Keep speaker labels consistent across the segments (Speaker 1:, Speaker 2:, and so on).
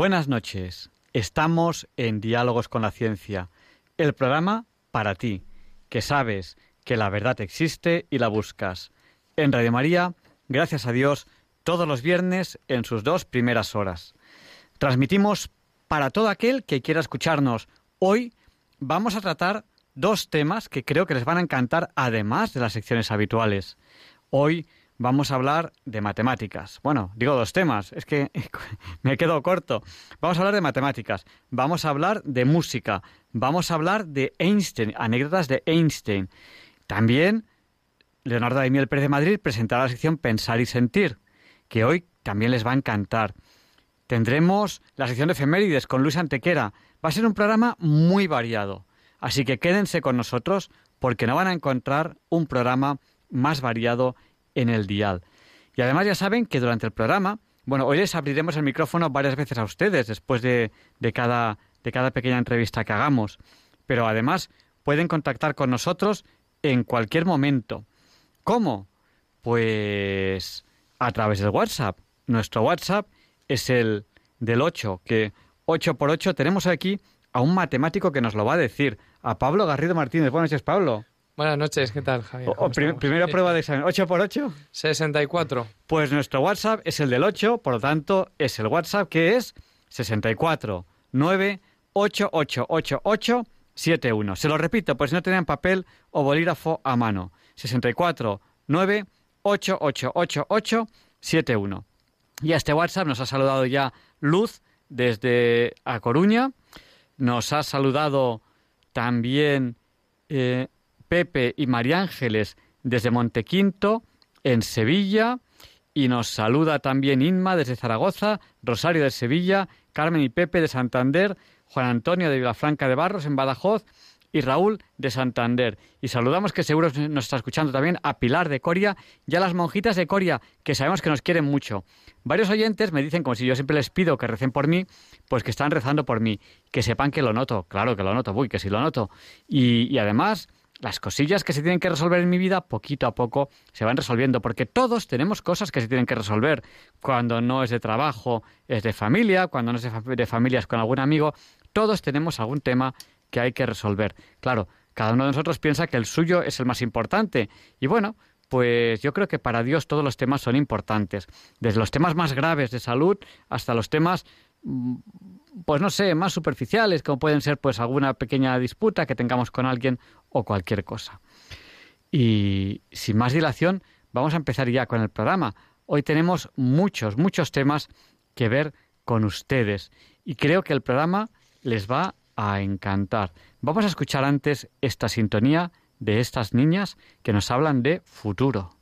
Speaker 1: Buenas noches. Estamos en Diálogos con la Ciencia, el programa para ti, que sabes que la verdad existe y la buscas. En Radio María, gracias a Dios, todos los viernes en sus dos primeras horas. Transmitimos para todo aquel que quiera escucharnos. Hoy vamos a tratar dos temas que creo que les van a encantar, además de las secciones habituales. Hoy vamos a hablar de matemáticas. Bueno, digo dos temas, es que me quedo corto. Vamos a hablar de matemáticas, vamos a hablar de música, vamos a hablar de Einstein, anécdotas de Einstein. También Leonardo Daimiel Pérez de Madrid presentará la sección Pensar y Sentir, que hoy también les va a encantar. Tendremos la sección de efemérides con Luis Antequera. Va a ser un programa muy variado. Así que quédense con nosotros porque no van a encontrar un programa más variado en el dial. Y además ya saben que durante el programa, bueno, hoy les abriremos el micrófono varias veces a ustedes después de, de, cada, de cada pequeña entrevista que hagamos. Pero además pueden contactar con nosotros en cualquier momento. ¿Cómo? Pues a través del WhatsApp. Nuestro WhatsApp es el del 8, que 8 por 8 tenemos aquí a un matemático que nos lo va a decir, a Pablo Garrido Martínez. Buenas noches, Pablo.
Speaker 2: Buenas noches, ¿qué tal, Javier?
Speaker 1: primera prueba de examen, ¿8 por 8?
Speaker 2: 64.
Speaker 1: Pues nuestro WhatsApp es el del 8, por lo tanto, es el WhatsApp que es 64 9 71. Se lo repito, pues si no tenían papel o bolígrafo a mano. 64 9 71. Y a este WhatsApp nos ha saludado ya Luz desde A Coruña. Nos ha saludado también eh, Pepe y María Ángeles desde Montequinto, en Sevilla, y nos saluda también Inma desde Zaragoza, Rosario de Sevilla, Carmen y Pepe de Santander, Juan Antonio de Vilafranca de Barros en Badajoz y Raúl de Santander. Y saludamos que seguro nos está escuchando también a Pilar de Coria y a las monjitas de Coria, que sabemos que nos quieren mucho. Varios oyentes me dicen, como si yo siempre les pido que recen por mí, pues que están rezando por mí, que sepan que lo noto, claro que lo noto, uy, que sí lo noto. Y, y además las cosillas que se tienen que resolver en mi vida, poquito a poco se van resolviendo, porque todos tenemos cosas que se tienen que resolver. Cuando no es de trabajo, es de familia, cuando no es de, familia es con algún amigo, todos tenemos algún tema que hay que resolver. Claro, cada uno de nosotros piensa que el suyo es el más importante. Y bueno, pues yo creo que para Dios todos los temas son importantes, desde los temas más graves de salud hasta los temas pues no sé, más superficiales, como pueden ser pues alguna pequeña disputa que tengamos con alguien o cualquier cosa. Y sin más dilación, vamos a empezar ya con el programa. Hoy tenemos muchos, muchos temas que ver con ustedes y creo que el programa les va a encantar. Vamos a escuchar antes esta sintonía de estas niñas que nos hablan de futuro.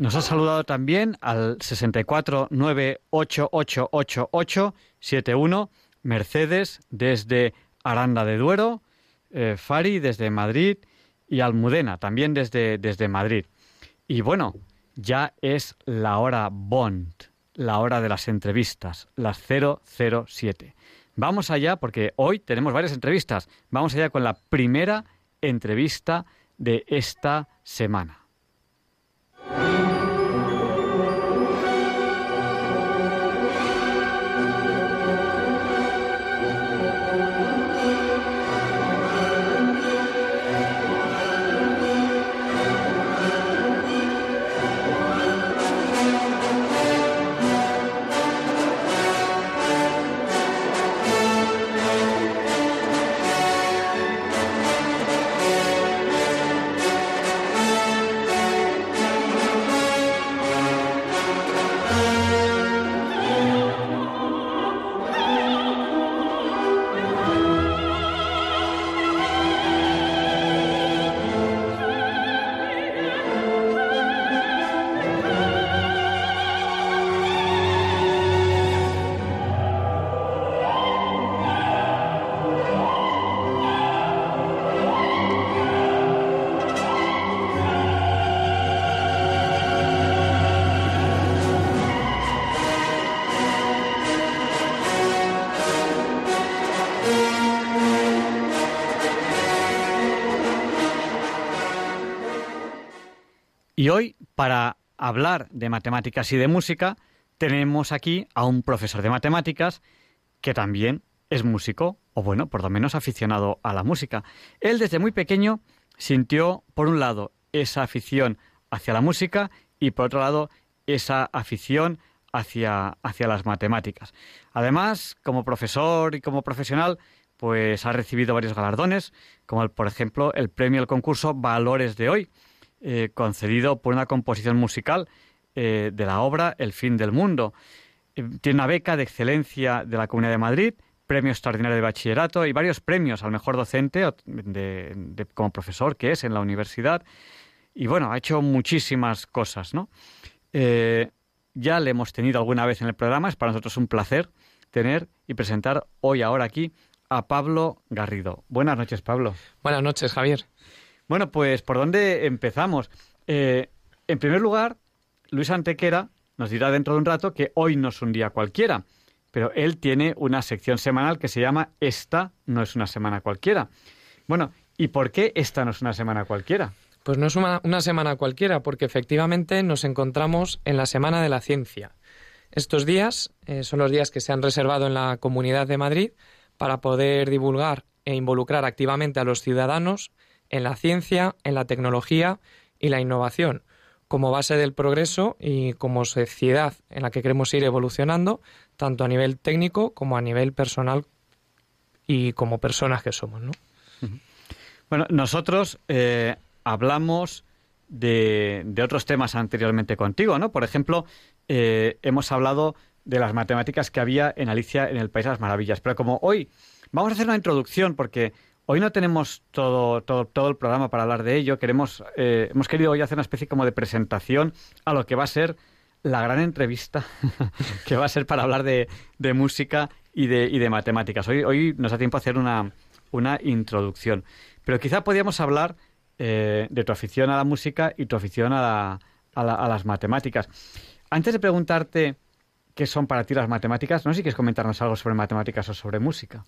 Speaker 1: Nos ha saludado también al 649888871 Mercedes desde Aranda de Duero, eh, Fari desde Madrid y Almudena también desde, desde Madrid. Y bueno, ya es la hora Bond, la hora de las entrevistas, las 007. Vamos allá porque hoy tenemos varias entrevistas. Vamos allá con la primera entrevista de esta semana. Y hoy, para hablar de matemáticas y de música, tenemos aquí a un profesor de matemáticas que también es músico, o bueno, por lo menos aficionado a la música. Él desde muy pequeño sintió, por un lado, esa afición hacia la música y por otro lado, esa afición hacia, hacia las matemáticas. Además, como profesor y como profesional, pues ha recibido varios galardones, como por ejemplo el premio al concurso Valores de hoy, eh, concedido por una composición musical eh, de la obra El fin del mundo. Eh, tiene una beca de excelencia de la Comunidad de Madrid, premio extraordinario de bachillerato y varios premios al mejor docente de, como profesor que es en la universidad. Y bueno, ha hecho muchísimas cosas, ¿no? ya le hemos tenido alguna vez en el programa, es para nosotros un placer tener y presentar hoy, ahora aquí, a Pablo Garrido. Buenas noches, Pablo.
Speaker 2: Buenas noches, Javier.
Speaker 1: Bueno, pues ¿por dónde empezamos? Eh, en primer lugar, Luis Antequera nos dirá dentro de un rato que hoy no es un día cualquiera, pero él tiene una sección semanal que se llama Esta no es una semana cualquiera. Bueno, ¿y por qué esta no es una semana cualquiera?
Speaker 2: Pues no es una, semana cualquiera, porque efectivamente nos encontramos en la Semana de la Ciencia. Estos días eh, son los días que se han reservado en la Comunidad de Madrid para poder divulgar e involucrar activamente a los ciudadanos en la ciencia, en la tecnología y la innovación, como base del progreso y como sociedad en la que queremos ir evolucionando, tanto a nivel técnico como a nivel personal y como personas que somos. ¿no?
Speaker 1: Bueno, nosotros eh, hablamos de, otros temas anteriormente contigo, ¿no? Por ejemplo, eh, hemos hablado de las matemáticas que había en Alicia en el País de las Maravillas, pero como hoy vamos a hacer una introducción porque Hoy no tenemos todo, todo, todo el programa para hablar de ello. Queremos, eh, hemos querido hoy hacer una especie como de presentación a lo que va a ser la gran entrevista que va a ser para hablar de, de música y de, y de matemáticas. Hoy, hoy nos da tiempo a hacer una, una introducción. Pero quizá podríamos hablar eh, de tu afición a la música y tu afición a, a, a, las matemáticas. Antes de preguntarte qué son para ti las matemáticas, no sé si quieres comentarnos algo sobre matemáticas o sobre música.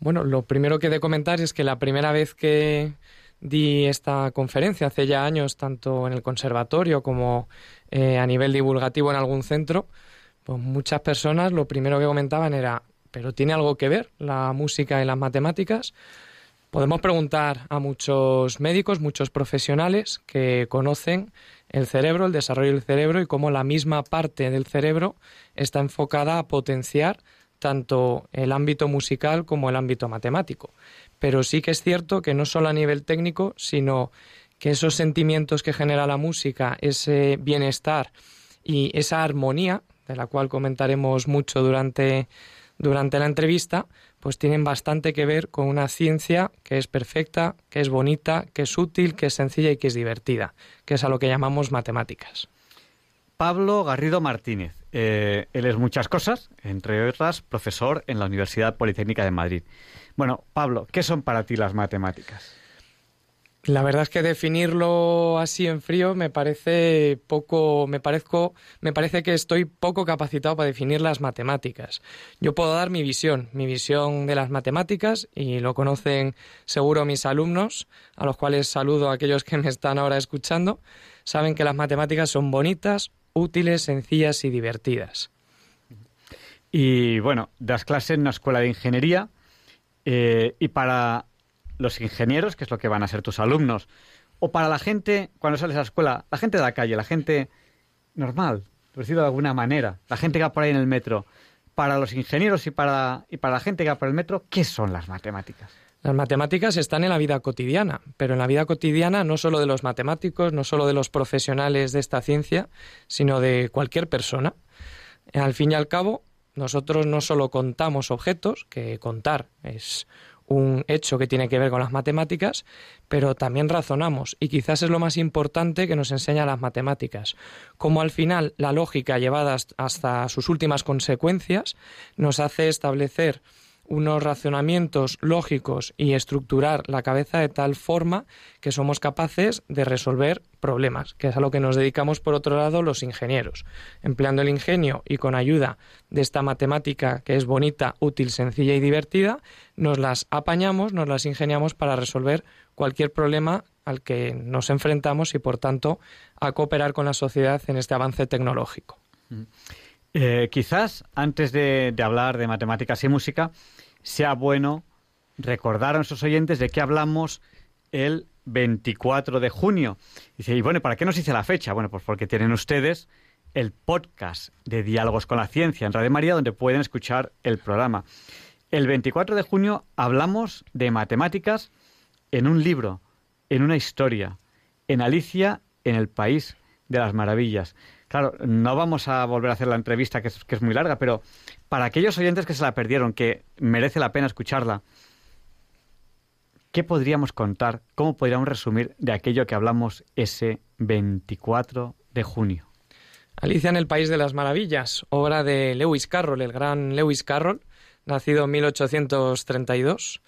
Speaker 2: Bueno, lo primero que he de comentar es que la primera vez que di esta conferencia hace ya años, tanto en el conservatorio como eh, a nivel divulgativo en algún centro, pues muchas personas lo primero que comentaban era, ¿pero tiene algo que ver la música y las matemáticas? Podemos preguntar a muchos médicos, muchos profesionales que conocen el cerebro, el desarrollo del cerebro y cómo la misma parte del cerebro está enfocada a potenciar tanto el ámbito musical como el ámbito matemático. Pero sí que es cierto que no solo a nivel técnico, sino que esos sentimientos que genera la música, ese bienestar y esa armonía, de la cual comentaremos mucho durante, durante la entrevista, pues tienen bastante que ver con una ciencia que es perfecta, que es bonita, que es útil, que es sencilla y que es divertida, que es a lo que llamamos matemáticas.
Speaker 1: Pablo Garrido Martínez. Eh, él es muchas cosas, entre otras, profesor en la Universidad Politécnica de Madrid. Bueno, Pablo, ¿qué son para ti las matemáticas?
Speaker 2: La verdad es que definirlo así en frío me parece poco, me parezco, me parece que estoy poco capacitado para definir las matemáticas. Yo puedo dar mi visión, mi visión de las matemáticas y lo conocen seguro mis alumnos, a los cuales saludo a aquellos que me están ahora escuchando, saben que las matemáticas son bonitas, útiles, sencillas y divertidas.
Speaker 1: Y bueno, das clases en una escuela de ingeniería eh, y para los ingenieros, que es lo que van a ser tus alumnos, o para la gente, cuando sales a la escuela, la gente de la calle, la gente normal, por decirlo de alguna manera, la gente que va por ahí en el metro, para los ingenieros y para, y para la gente que va por el metro, ¿qué son las matemáticas?
Speaker 2: Las matemáticas están en la vida cotidiana, pero en la vida cotidiana no solo de los matemáticos, no solo de los profesionales de esta ciencia, sino de cualquier persona. Al fin y al cabo, nosotros no solo contamos objetos, que contar es un hecho que tiene que ver con las matemáticas, pero también razonamos, y quizás es lo más importante que nos enseña las matemáticas, como al final la lógica llevada hasta sus últimas consecuencias nos hace establecer unos razonamientos lógicos y estructurar la cabeza de tal forma que somos capaces de resolver problemas, que es a lo que nos dedicamos por otro lado los ingenieros. Empleando el ingenio y con ayuda de esta matemática que es bonita, útil, sencilla y divertida, nos las apañamos, nos las ingeniamos para resolver cualquier problema al que nos enfrentamos y por tanto a cooperar con la sociedad en este avance tecnológico.
Speaker 1: Mm. Eh, quizás antes de, hablar de matemáticas y música, sea bueno recordar a nuestros oyentes de qué hablamos el 24 de junio. Dice, y bueno, ¿para qué nos dice la fecha? Bueno, pues porque tienen ustedes el podcast de Diálogos con la Ciencia en Radio María, donde pueden escuchar el programa. El 24 de junio hablamos de matemáticas en un libro, en una historia, en Alicia, en el País de las Maravillas. Claro, no vamos a volver a hacer la entrevista, que es, muy larga, pero para aquellos oyentes que se la perdieron, que merece la pena escucharla, ¿qué podríamos contar, cómo podríamos resumir de aquello que hablamos ese 24 de junio?
Speaker 2: Alicia en el País de las Maravillas, obra de Lewis Carroll, el gran Lewis Carroll, nacido en 1832.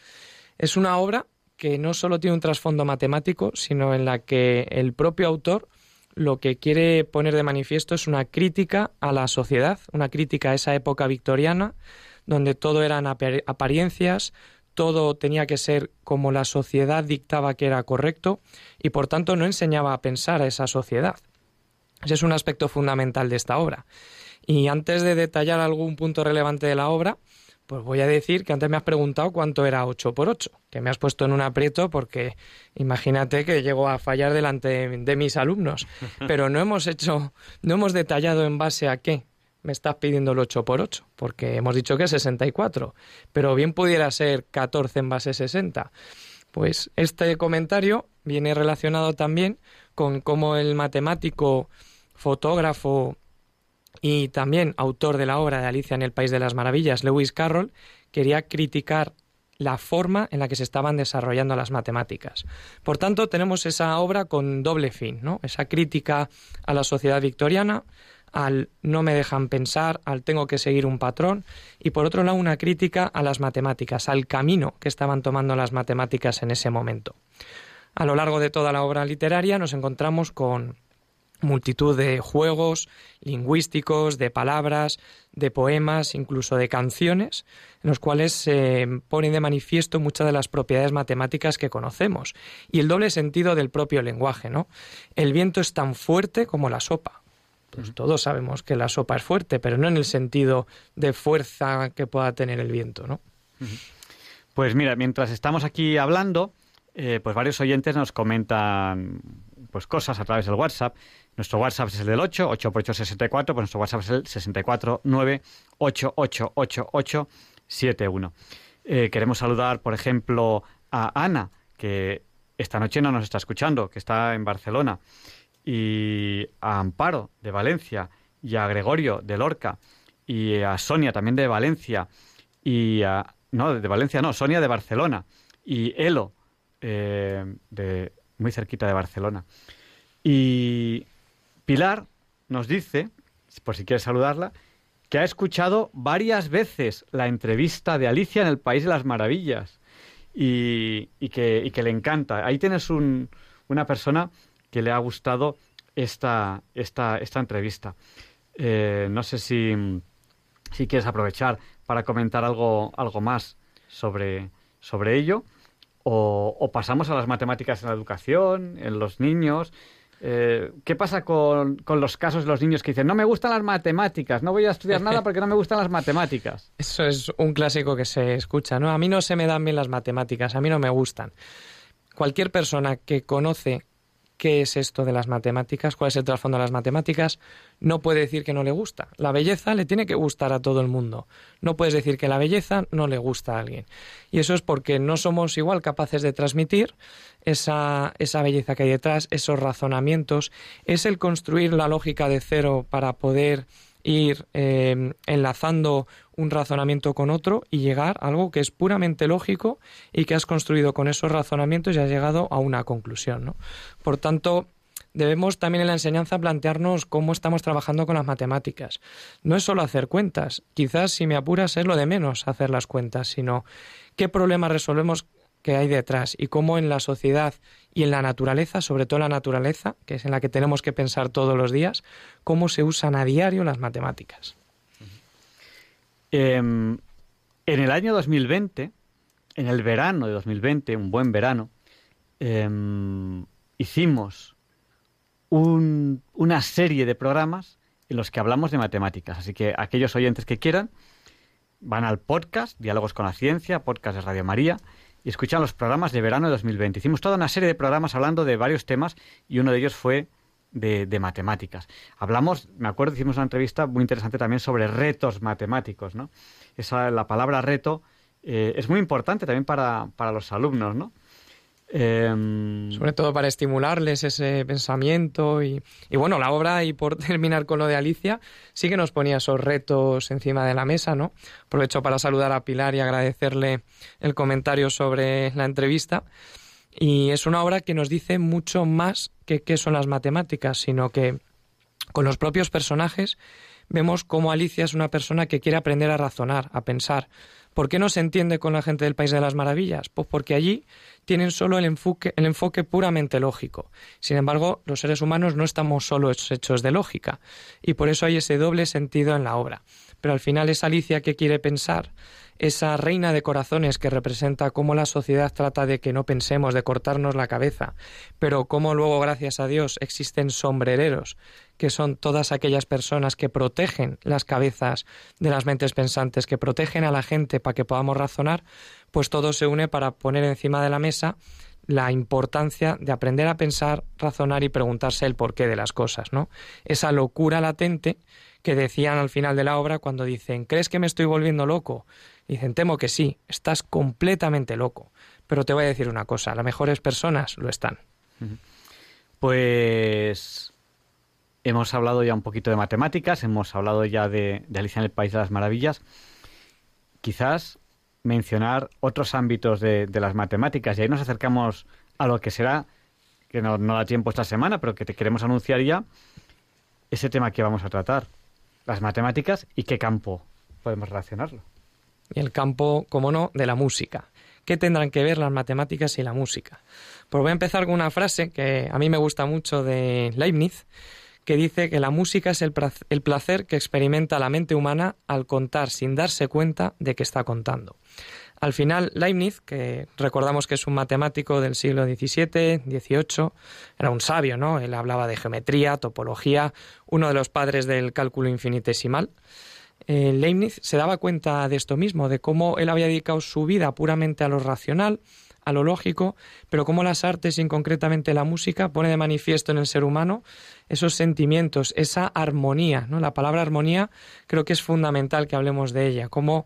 Speaker 2: Es una obra que no solo tiene un trasfondo matemático, sino en la que el propio autor lo que quiere poner de manifiesto es una crítica a la sociedad, una crítica a esa época victoriana, donde todo eran apariencias, todo tenía que ser como la sociedad dictaba que era correcto y por tanto no enseñaba a pensar a esa sociedad. Ese es un aspecto fundamental de esta obra. Y antes de detallar algún punto relevante de la obra, pues voy a decir que antes me has preguntado cuánto era 8 por 8, que me has puesto en un aprieto porque imagínate que llego a fallar delante de, mis alumnos, pero no hemos hecho, no hemos detallado en base a qué me estás pidiendo el 8 por 8, porque hemos dicho que es 64, pero bien pudiera ser 14 en base 60. Pues este comentario viene relacionado también con cómo el matemático, fotógrafo y también autor de la obra de Alicia en el País de las Maravillas, Lewis Carroll, quería criticar la forma en la que se estaban desarrollando las matemáticas. Por tanto, tenemos esa obra con doble fin, ¿no? Esa crítica a la sociedad victoriana, al no me dejan pensar, al tengo que seguir un patrón, y por otro lado una crítica a las matemáticas, al camino que estaban tomando las matemáticas en ese momento. A lo largo de toda la obra literaria nos encontramos con multitud de juegos lingüísticos, de palabras, de poemas, incluso de canciones, en los cuales se ponen de manifiesto muchas de las propiedades matemáticas que conocemos y el doble sentido del propio lenguaje, ¿no? El viento es tan fuerte como la sopa. Pues todos sabemos que la sopa es fuerte, pero no en el sentido de fuerza que pueda tener el viento, ¿no?
Speaker 1: Pues mira, mientras estamos aquí hablando, eh, pues varios oyentes nos comentan pues cosas a través del WhatsApp. Nuestro WhatsApp es el del 8, 8 por 8 64, pues nuestro WhatsApp es el 64 9 8 8 8 8 7 1. Eh, queremos saludar, por ejemplo, a Ana, que esta noche no nos está escuchando, que está en Barcelona, y a Amparo, de Valencia, y a Gregorio, de Lorca, y a Sonia, también de Valencia, y a... No, de Valencia no, Sonia de Barcelona, y Elo, eh, de muy cerquita de Barcelona. Y Pilar nos dice, por si quieres saludarla, que ha escuchado varias veces la entrevista de Alicia en el País de las Maravillas y, que, le encanta. Ahí tienes una persona que le ha gustado esta, esta, entrevista. Eh, no sé si, si quieres aprovechar para comentar algo, algo más sobre, sobre ello o, pasamos a las matemáticas en la educación, en los niños. Eh, ¿Qué pasa con, con, los casos de los niños que dicen, no me gustan las matemáticas, no voy a estudiar nada porque no me gustan las matemáticas?
Speaker 2: Eso es un clásico que se escucha, ¿no? A mí no se me dan bien las matemáticas, a mí no me gustan. Cualquier persona que conoce qué es esto de las matemáticas, cuál es el trasfondo de las matemáticas, no puede decir que no le gusta. La belleza le tiene que gustar a todo el mundo. No puedes decir que la belleza no le gusta a alguien. Y eso es porque no somos igual capaces de transmitir esa, esa belleza que hay detrás, esos razonamientos, es el construir la lógica de cero para poder ir eh, enlazando un razonamiento con otro y llegar a algo que es puramente lógico y que has construido con esos razonamientos y has llegado a una conclusión. ¿no? Por tanto, debemos también en la enseñanza plantearnos cómo estamos trabajando con las matemáticas. No es solo hacer cuentas, quizás si me apuras es lo de menos hacer las cuentas, sino qué problemas resolvemos que hay detrás y cómo en la sociedad y en la naturaleza, sobre todo en la naturaleza, que es en la que tenemos que pensar todos los días, cómo se usan a diario las matemáticas.
Speaker 1: Em, en el año 2020, en el verano de 2020, un buen verano, em, hicimos una serie de programas en los que hablamos de matemáticas. Así que aquellos oyentes que quieran van al podcast, Diálogos con la Ciencia, podcast de Radio María, y escuchan los programas de verano de 2020. Hicimos toda una serie de programas hablando de varios temas y uno de ellos fue de, matemáticas. Hablamos, me acuerdo, hicimos una entrevista muy interesante también sobre retos matemáticos, ¿no? Esa, la palabra reto eh, es muy importante también para, para los alumnos, ¿no?
Speaker 2: Em, Sobre todo para estimularles ese pensamiento y, bueno, la obra, y por terminar con lo de Alicia, sí que nos ponía esos retos encima de la mesa, ¿no? Aprovecho para saludar a Pilar y agradecerle el comentario sobre la entrevista. Y es una obra que nos dice mucho más que qué son las matemáticas, sino que con los propios personajes vemos cómo Alicia es una persona que quiere aprender a razonar, a pensar. ¿Por qué no se entiende con la gente del País de las Maravillas? Pues porque allí tienen solo el enfoque, el enfoque puramente lógico. Sin embargo, los seres humanos no estamos solo hechos de lógica, y por eso hay ese doble sentido en la obra. Pero al final es Alicia que quiere pensar, esa reina de corazones que representa cómo la sociedad trata de que no pensemos, de cortarnos la cabeza, pero cómo luego, gracias a Dios, existen sombrereros, que son todas aquellas personas que protegen las cabezas de las mentes pensantes, que protegen a la gente para que podamos razonar, pues todo se une para poner encima de la mesa la importancia de aprender a pensar, razonar y preguntarse el porqué de las cosas, ¿no? Esa locura latente que decían al final de la obra cuando dicen, ¿crees que me estoy volviendo loco? Dicen, temo que sí, estás completamente loco. Pero te voy a decir una cosa, las mejores personas lo están.
Speaker 1: Pues hemos hablado ya un poquito de matemáticas, hemos hablado ya de, Alicia en el País de las Maravillas. Quizás mencionar otros ámbitos de, las matemáticas y ahí nos acercamos a lo que será, que no, no da tiempo esta semana, pero que te queremos anunciar ya, ese tema que vamos a tratar, las matemáticas y qué campo podemos relacionarlo
Speaker 2: el campo, como no, de la música. ¿Qué tendrán que ver las matemáticas y la música? Pues voy a empezar con una frase que a mí me gusta mucho de Leibniz, que dice que la música es el placer que experimenta la mente humana al contar sin darse cuenta de que está contando. Al final, Leibniz, que recordamos que es un matemático del siglo XVII, XVIII, era un sabio, ¿no? Él hablaba de geometría, topología, uno de los padres del cálculo infinitesimal. Eh, Leibniz se daba cuenta de esto mismo, de cómo él había dedicado su vida puramente a lo racional, a lo lógico, pero cómo las artes y concretamente la música pone de manifiesto en el ser humano esos sentimientos, esa armonía, ¿no? La palabra armonía creo que es fundamental que hablemos de ella, cómo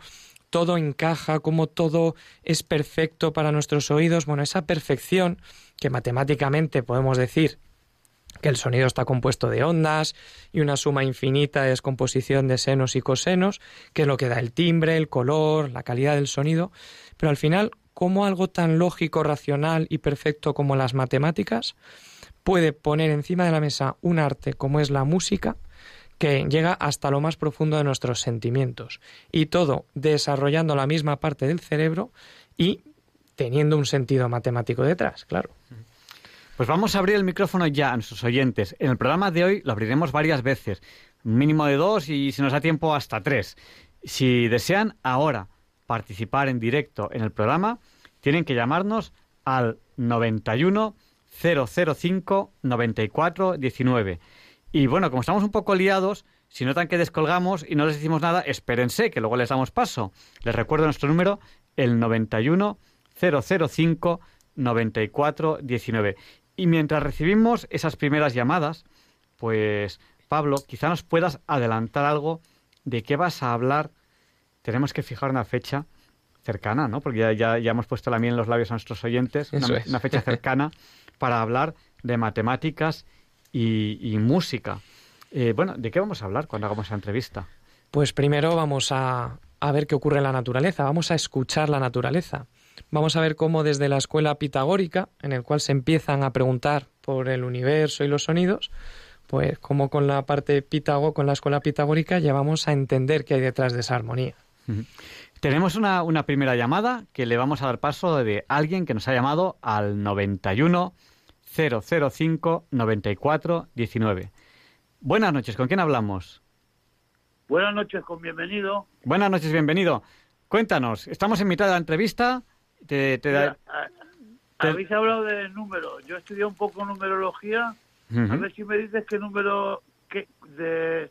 Speaker 2: todo encaja, cómo todo es perfecto para nuestros oídos, bueno, esa perfección que matemáticamente podemos decir que el sonido está compuesto de ondas y una suma infinita es composición de senos y cosenos, que es lo que da el timbre, el color, la calidad del sonido, pero al final, ¿cómo algo tan lógico, racional y perfecto como las matemáticas puede poner encima de la mesa un arte como es la música que llega hasta lo más profundo de nuestros sentimientos. Y todo desarrollando la misma parte del cerebro y teniendo un sentido matemático detrás, claro.
Speaker 1: Pues vamos a abrir el micrófono ya a nuestros oyentes. En el programa de hoy lo abriremos varias veces, mínimo de dos y si nos da tiempo hasta tres. Si desean ahora participar en directo en el programa, tienen que llamarnos al 91 005 94 19. Y bueno, como estamos un poco liados, si notan que descolgamos y no les decimos nada, espérense, que luego les damos paso. Les recuerdo nuestro número, el 91 005 94 19. Y mientras recibimos esas primeras llamadas, pues Pablo, quizá nos puedas adelantar algo de qué vas a hablar. Tenemos que fijar una fecha cercana, ¿no? Porque ya, ya, hemos puesto la miel en los labios a nuestros oyentes, una, fecha cercana para hablar de matemáticas y, música. Eh, bueno, ¿de qué vamos a hablar cuando hagamos la entrevista?
Speaker 2: Pues primero vamos a, a ver qué ocurre en la naturaleza, vamos a escuchar la naturaleza. Vamos a ver cómo desde la escuela pitagórica, en el cual se empiezan a preguntar por el universo y los sonidos, pues como con la parte pitago, con la escuela pitagórica, ya vamos a entender qué hay detrás de esa armonía.
Speaker 1: Tenemos una, una, primera llamada que le vamos a dar paso de alguien que nos ha llamado al 91 005 94 19. Buenas noches, ¿con quién hablamos?
Speaker 3: Buenas noches, con bienvenido.
Speaker 1: Buenas noches, bienvenido. Cuéntanos, estamos en mitad de la entrevista. Te,
Speaker 3: Habéis hablado de números. Yo estudié un poco numerología. A ver si me dices qué número, qué, de,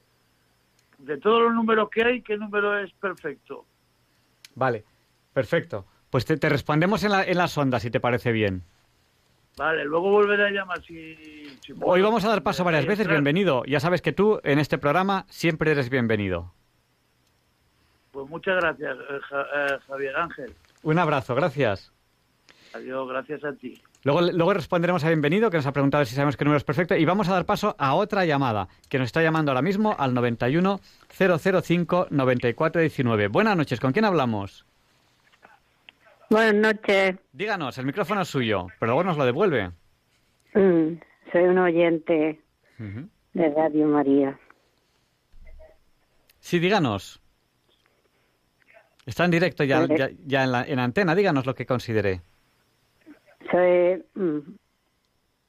Speaker 3: de todos los números que hay, qué número es perfecto.
Speaker 1: Vale, perfecto. Pues te, respondemos en, la, en las ondas, si te parece bien.
Speaker 3: Vale, luego volveré a llamar si...
Speaker 1: Hoy vamos a dar paso varias veces, bienvenido. Ya sabes que tú en este programa siempre eres bienvenido.
Speaker 3: Pues muchas gracias, eh, eh, Javier Ángel.
Speaker 1: Un abrazo, gracias.
Speaker 3: Adiós, gracias a ti.
Speaker 1: Luego, luego responderemos a Bienvenido, que nos ha preguntado si sabemos qué número es perfecto, y vamos a dar paso a otra llamada, que nos está llamando ahora mismo al 91 005 9419. Buenas noches, ¿con quién hablamos?
Speaker 4: Buenas noches.
Speaker 1: Díganos, el micrófono es suyo, pero luego nos lo devuelve.
Speaker 4: Mm, soy un oyente de Radio María.
Speaker 1: Sí, díganos. Está en directo ya, ya, en, la, en, antena. Díganos lo que considere.
Speaker 4: Soy mm,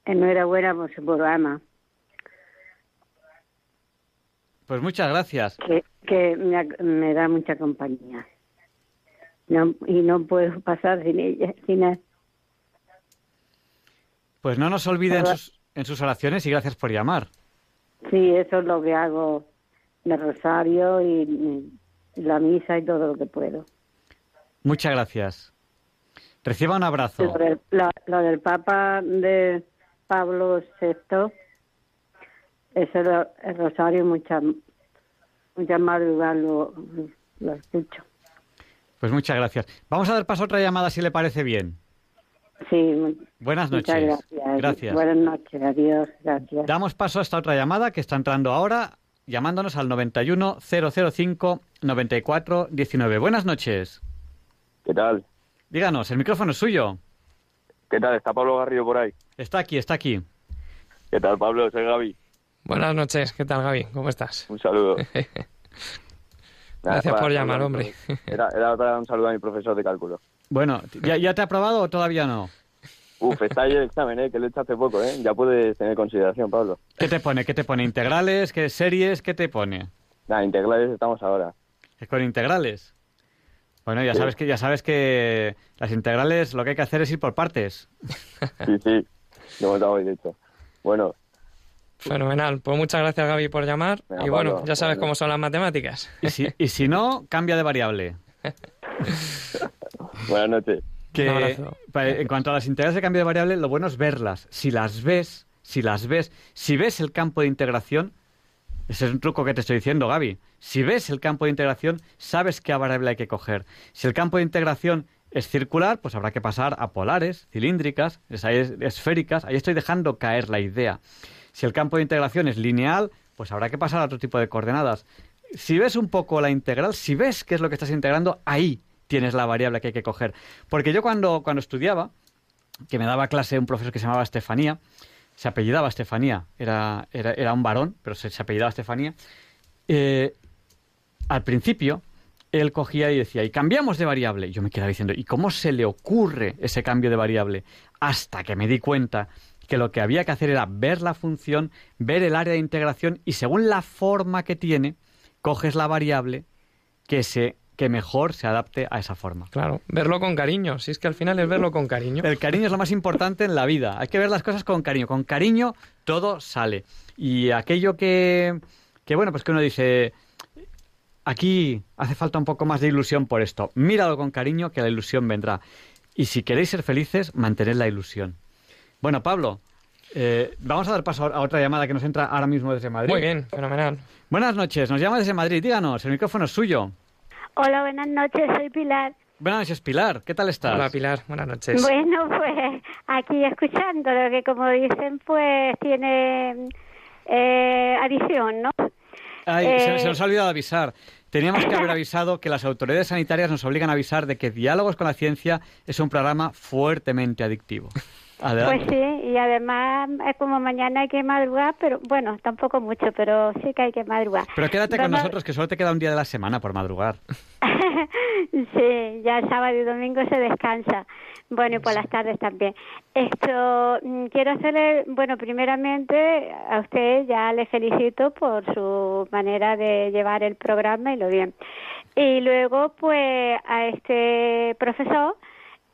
Speaker 4: enhorabuena por su programa.
Speaker 1: Pues muchas gracias.
Speaker 4: Que, que me, da mucha compañía. No, y no puedo pasar sin ella, sin él.
Speaker 1: Pues no nos olviden en sus, en sus oraciones y gracias por llamar.
Speaker 4: Sí, eso es lo que hago de rosario y la misa y todo lo que puedo.
Speaker 1: Muchas gracias. Reciba un abrazo.
Speaker 4: Lo del, Papa de Pablo VI, lo, el rosario muchas muchas madrugadas lo, lo escucho.
Speaker 1: Pues muchas gracias. Vamos a dar paso a otra llamada si le parece bien.
Speaker 4: Sí.
Speaker 1: Buenas noches.
Speaker 4: Gracias.
Speaker 1: gracias.
Speaker 4: Buenas noches. Adiós. Gracias.
Speaker 1: Damos paso a esta otra llamada que está entrando ahora llamándonos al 91 005 94 19. Buenas noches.
Speaker 5: ¿Qué tal?
Speaker 1: Díganos, el micrófono es suyo.
Speaker 5: ¿Qué tal? ¿Está Pablo Garrido por ahí?
Speaker 1: Está aquí, está aquí.
Speaker 5: ¿Qué tal, Pablo? Soy Gaby.
Speaker 2: Buenas noches, ¿qué tal, Gaby? ¿Cómo estás?
Speaker 5: Un saludo.
Speaker 2: Gracias por llamar, hombre.
Speaker 5: Era, era, para dar un saludo a mi profesor de cálculo.
Speaker 1: Bueno, ¿ya, ya te ha aprobado o todavía no?
Speaker 5: Uf, está ahí el examen, ¿eh? que lo he hecho hace poco, ¿eh? Ya puedes tener consideración, Pablo.
Speaker 1: ¿Qué te pone? ¿Qué te pone? ¿Integrales? ¿Qué series? ¿Qué te pone?
Speaker 5: Nada, integrales estamos ahora.
Speaker 1: ¿Es con integrales? Bueno, ya sabes que ya sabes que las integrales lo que hay que hacer es ir por partes.
Speaker 5: Sí, sí, lo hemos dicho. Bueno.
Speaker 2: Fenomenal. Pues muchas gracias, Gaby, por llamar. y bueno, ya sabes cómo son las matemáticas.
Speaker 1: Y si, y si no, cambia de variable.
Speaker 5: Buenas noches
Speaker 1: que en cuanto a las integrales de cambio de variable, lo bueno es verlas. Si las ves, si las ves, si ves el campo de integración, ese es un truco que te estoy diciendo, Gaby. Si ves el campo de integración, sabes qué variable hay que coger. Si el campo de integración es circular, pues habrá que pasar a polares, cilíndricas, esféricas. Ahí estoy dejando caer la idea. Si el campo de integración es lineal, pues habrá que pasar a otro tipo de coordenadas. Si ves un poco la integral, si ves qué es lo que estás integrando, ahí tienes la variable que hay que coger. Porque yo cuando, cuando estudiaba, que me daba clase un profesor que se llamaba Estefanía, se apellidaba Estefanía, era, era, era un varón, pero se, apellidaba Estefanía, eh, al principio, él cogía y decía, y cambiamos de variable. Yo me quedaba diciendo, ¿y cómo se le ocurre ese cambio de variable? Hasta que me di cuenta que lo que había que hacer era ver la función, ver el área de integración y según la forma que tiene, coges la variable que se que mejor se adapte a esa forma.
Speaker 2: Claro, verlo con cariño, si es que al final es verlo con cariño.
Speaker 1: El cariño es lo más importante en la vida, hay que ver las cosas con cariño, con cariño todo sale. Y aquello que, que bueno, pues que uno dice, aquí hace falta un poco más de ilusión por esto, míralo con cariño que la ilusión vendrá. Y si queréis ser felices, mantened la ilusión. Bueno, Pablo, eh, vamos a dar paso a otra llamada que nos entra ahora mismo desde Madrid.
Speaker 2: Muy bien, fenomenal.
Speaker 1: Buenas noches, nos llama desde Madrid, díganos, el micrófono es suyo.
Speaker 6: Hola, buenas noches, soy Pilar.
Speaker 1: Buenas noches, Pilar, ¿qué tal estás?
Speaker 2: Hola, Pilar, buenas noches.
Speaker 6: Bueno, pues aquí escuchando lo que como dicen, pues tiene eh, adición, ¿no?
Speaker 1: Ay, se,
Speaker 6: Eh,
Speaker 1: se nos ha olvidado avisar. Teníamos que haber avisado que las autoridades sanitarias nos obligan a avisar de que Diálogos con la Ciencia es un programa fuertemente adictivo.
Speaker 6: Pues sí, y además es como mañana hay que madrugar, pero bueno, tampoco mucho, pero sí que hay que madrugar.
Speaker 1: Pero quédate con nosotros, que solo te queda un día de la semana por madrugar.
Speaker 6: sí, ya el sábado y domingo se descansa. Bueno, y por las tardes también. Esto, mm, quiero hacerle, bueno, primeramente a usted ya le felicito por su manera de llevar el programa y lo bien. Y luego, pues, a este profesor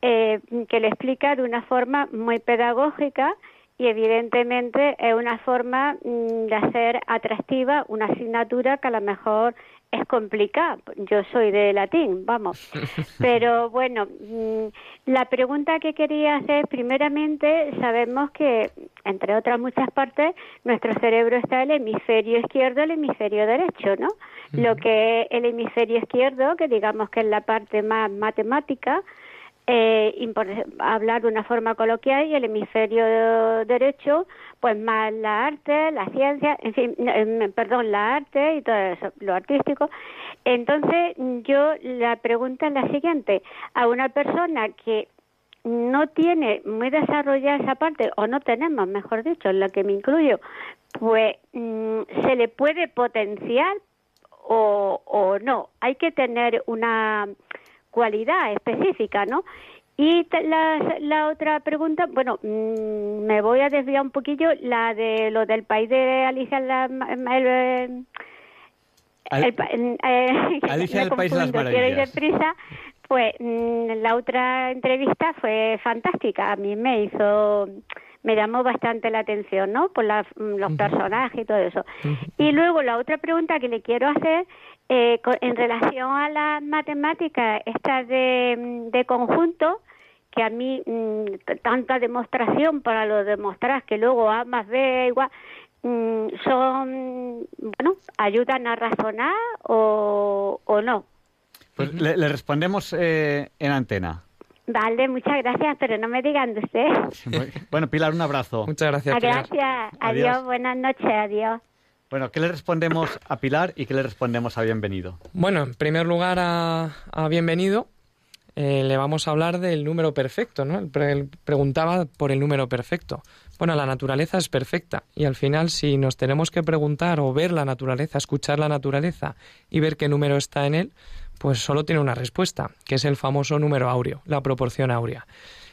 Speaker 6: eh, que le explica de una forma muy pedagógica y evidentemente es una forma mm, de hacer atractiva una asignatura que a lo mejor es complicada. Yo soy de latín, vamos. Pero bueno, mm, la pregunta que quería hacer, primeramente, sabemos que, entre otras muchas partes, nuestro cerebro está el hemisferio izquierdo y el hemisferio derecho, ¿no? Lo que es el hemisferio izquierdo, que digamos que es la parte más matemática, eh, hablar de una forma coloquial y el hemisferio derecho, pues más la arte, la ciencia, en fin, em, perdón, la arte y todo eso, lo artístico. Entonces, yo la pregunta es la siguiente: a una persona que no tiene muy desarrollada esa parte, o no tenemos, mejor dicho, en la que me incluyo, pues mm, se le puede potenciar o, o no. Hay que tener una cualidad específica, ¿no? Y la, la otra pregunta, bueno, mm, me voy a desviar un poquillo, la de lo del país de Alicia la, el,
Speaker 1: Al-
Speaker 6: el eh,
Speaker 1: Alicia en
Speaker 6: me
Speaker 1: el País de las
Speaker 6: confundo, quiero ir
Speaker 1: Maravillas.
Speaker 6: deprisa. Pues mm, la otra entrevista fue fantástica, a mí me hizo, me llamó bastante la atención, ¿no? Por la- mm, los personajes y todo eso. Y luego la otra pregunta que le quiero hacer, eh, co- en relación a las matemáticas, estas de, mm, de conjunto, que a mí mm, t- tanta demostración para lo demostrar que luego A más B igual, mm, son, bueno, ayudan a razonar o, o no.
Speaker 1: Pues le, le respondemos eh, en antena.
Speaker 6: Vale, muchas gracias, pero no me digan de usted.
Speaker 1: Bueno, Pilar, un abrazo.
Speaker 2: Muchas gracias,
Speaker 6: Ah,
Speaker 2: Pilar.
Speaker 6: Gracias,
Speaker 1: Adiós.
Speaker 6: adiós, buenas noches, adiós.
Speaker 1: Bueno, ¿qué le respondemos a Pilar y qué le respondemos a Bienvenido?
Speaker 2: Bueno, en primer lugar a, Bienvenido eh, le vamos a hablar del número perfecto, ¿no? Pre- preguntaba por el número perfecto. Bueno, la naturaleza es perfecta y al final si nos tenemos que preguntar o ver la naturaleza, escuchar la naturaleza y ver qué número está en él, pues solo tiene una respuesta, que es el famoso número áureo, la proporción áurea.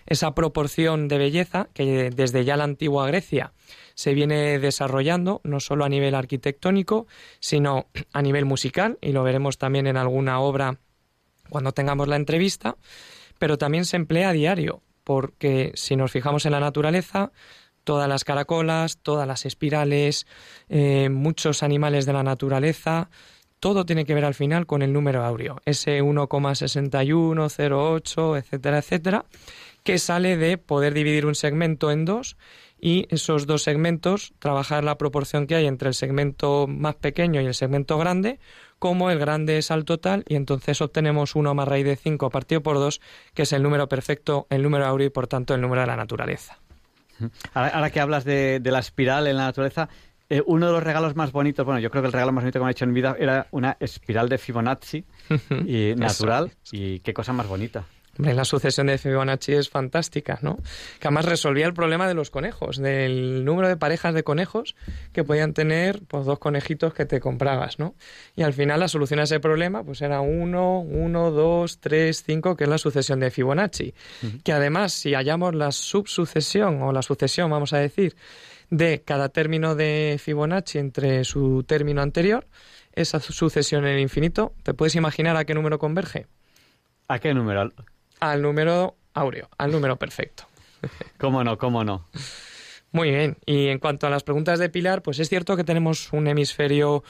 Speaker 2: Esa proporción de belleza que desde ya la antigua Grecia se viene desarrollando, no solo a nivel arquitectónico, sino a nivel musical, y lo veremos también en alguna obra cuando tengamos la entrevista, pero también se emplea a diario, porque si nos fijamos en la naturaleza, todas las caracolas, todas las espirales, eh, muchos animales de la naturaleza, todo tiene que ver al final con el número áureo, ese 1,6108, etcétera, etcétera, que sale de poder dividir un segmento en dos y esos dos segmentos trabajar la proporción que hay entre el segmento más pequeño y el segmento grande, como el grande es al total y entonces obtenemos 1 más raíz de 5 partido por 2, que es el número perfecto, el número áureo y por tanto el número de la naturaleza.
Speaker 1: Ahora, ahora que hablas de, de la espiral en la naturaleza, eh, uno de los regalos más bonitos, bueno, yo creo que el regalo más bonito que me han hecho en mi vida era una espiral de Fibonacci y natural. Y qué cosa más bonita.
Speaker 2: La sucesión de Fibonacci es fantástica, ¿no? Que además resolvía el problema de los conejos, del número de parejas de conejos que podían tener pues, dos conejitos que te comprabas, ¿no? Y al final la solución a ese problema pues era uno, uno, dos, tres, cinco, que es la sucesión de Fibonacci. Que además, si hallamos la subsucesión o la sucesión, vamos a decir, de cada término de Fibonacci entre su término anterior, esa sucesión en el infinito, ¿te puedes imaginar a qué número converge?
Speaker 1: ¿A qué número?
Speaker 2: Al número áureo, al número perfecto.
Speaker 1: ¿Cómo no? ¿Cómo no?
Speaker 2: Muy bien. Y en cuanto a las preguntas de Pilar, pues es cierto que tenemos un hemisferio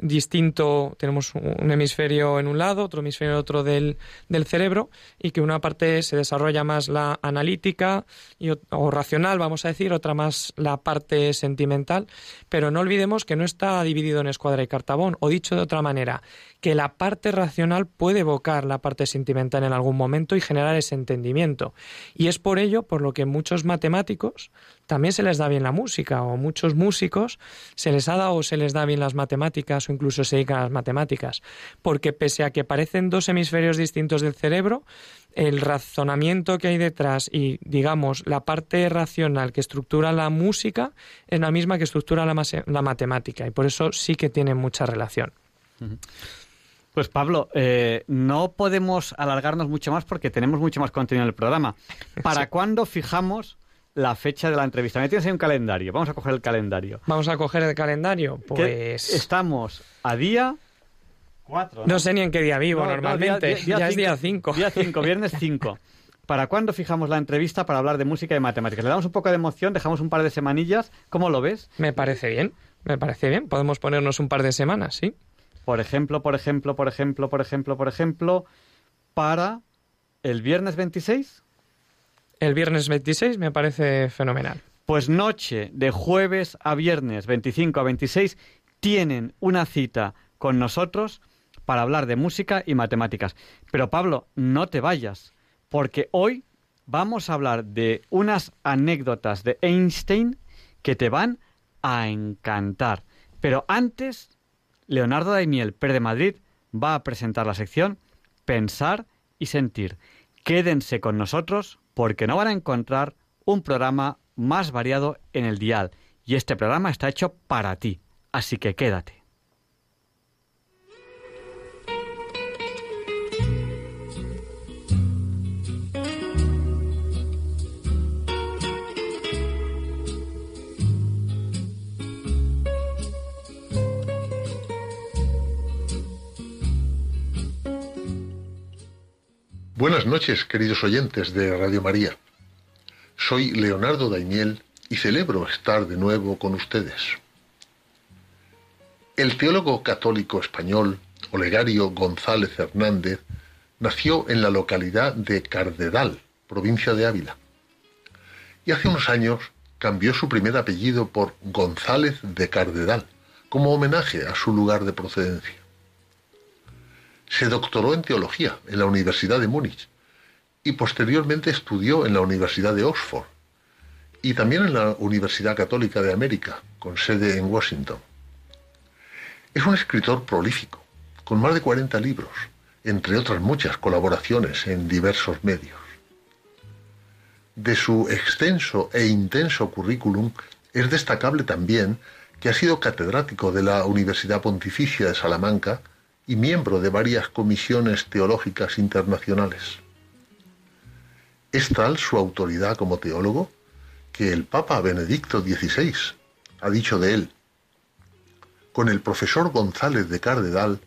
Speaker 2: distinto, tenemos un hemisferio en un lado, otro hemisferio en otro del, del cerebro, y que una parte se desarrolla más la analítica y, o racional, vamos a decir, otra más la parte sentimental, pero no olvidemos que no está dividido en escuadra y cartabón, o dicho de otra manera, que la parte racional puede evocar la parte sentimental en algún momento y generar ese entendimiento. Y es por ello por lo que muchos matemáticos también se les da bien la música, o muchos músicos se les ha dado o se les da bien las matemáticas, o incluso se dedican a las matemáticas, porque pese a que parecen dos hemisferios distintos del cerebro, el razonamiento que hay detrás y, digamos, la parte racional que estructura la música es la misma que estructura la, la matemática, y por eso sí que tienen mucha relación.
Speaker 1: Pues Pablo, eh, no podemos alargarnos mucho más porque tenemos mucho más contenido en el programa. ¿Para cuándo fijamos la fecha de la entrevista? Me tienes ahí un calendario. Vamos a coger el calendario.
Speaker 2: Vamos a coger el calendario. Pues
Speaker 1: estamos a día 4.
Speaker 2: ¿no? sé ni en qué día vivo normalmente. ya es día 5.
Speaker 1: Día 5, viernes 5. ¿Para cuándo fijamos la entrevista para hablar de música y matemáticas? Le damos un poco de emoción, dejamos un par de semanillas. ¿Cómo lo ves?
Speaker 2: Me parece bien. Me parece bien. Podemos ponernos un par de semanas, sí.
Speaker 1: Por ejemplo, por ejemplo, por ejemplo, por ejemplo, por ejemplo, para el viernes 26.
Speaker 2: El viernes 26 me parece fenomenal.
Speaker 1: Pues noche de jueves a viernes 25 a 26 tienen una cita con nosotros para hablar de música y matemáticas. Pero Pablo, no te vayas, porque hoy vamos a hablar de unas anécdotas de Einstein que te van a encantar. Pero antes Leonardo Daimiel, Per de Madrid, va a presentar la sección Pensar y Sentir. Quédense con nosotros porque no van a encontrar un programa más variado en el dial. Y este programa está hecho para ti. Así que quédate.
Speaker 7: Buenas noches, queridos oyentes de Radio María. Soy Leonardo Daimiel y celebro estar de nuevo con ustedes. El teólogo católico español Olegario González Hernández nació en la localidad de Cardedal, provincia de Ávila. Y hace unos años cambió su primer apellido por González de Cardedal, como homenaje a su lugar de procedencia. Se doctoró en teología en la Universidad de Múnich y posteriormente estudió en la Universidad de Oxford y también en la Universidad Católica de América, con sede en Washington. Es un escritor prolífico, con más de 40 libros, entre otras muchas colaboraciones en diversos medios. De su extenso e intenso currículum es destacable también que ha sido catedrático de la Universidad Pontificia de Salamanca, y miembro de varias comisiones teológicas internacionales. Es tal su autoridad como teólogo que el Papa Benedicto XVI ha dicho de él, con el profesor González de Cardedal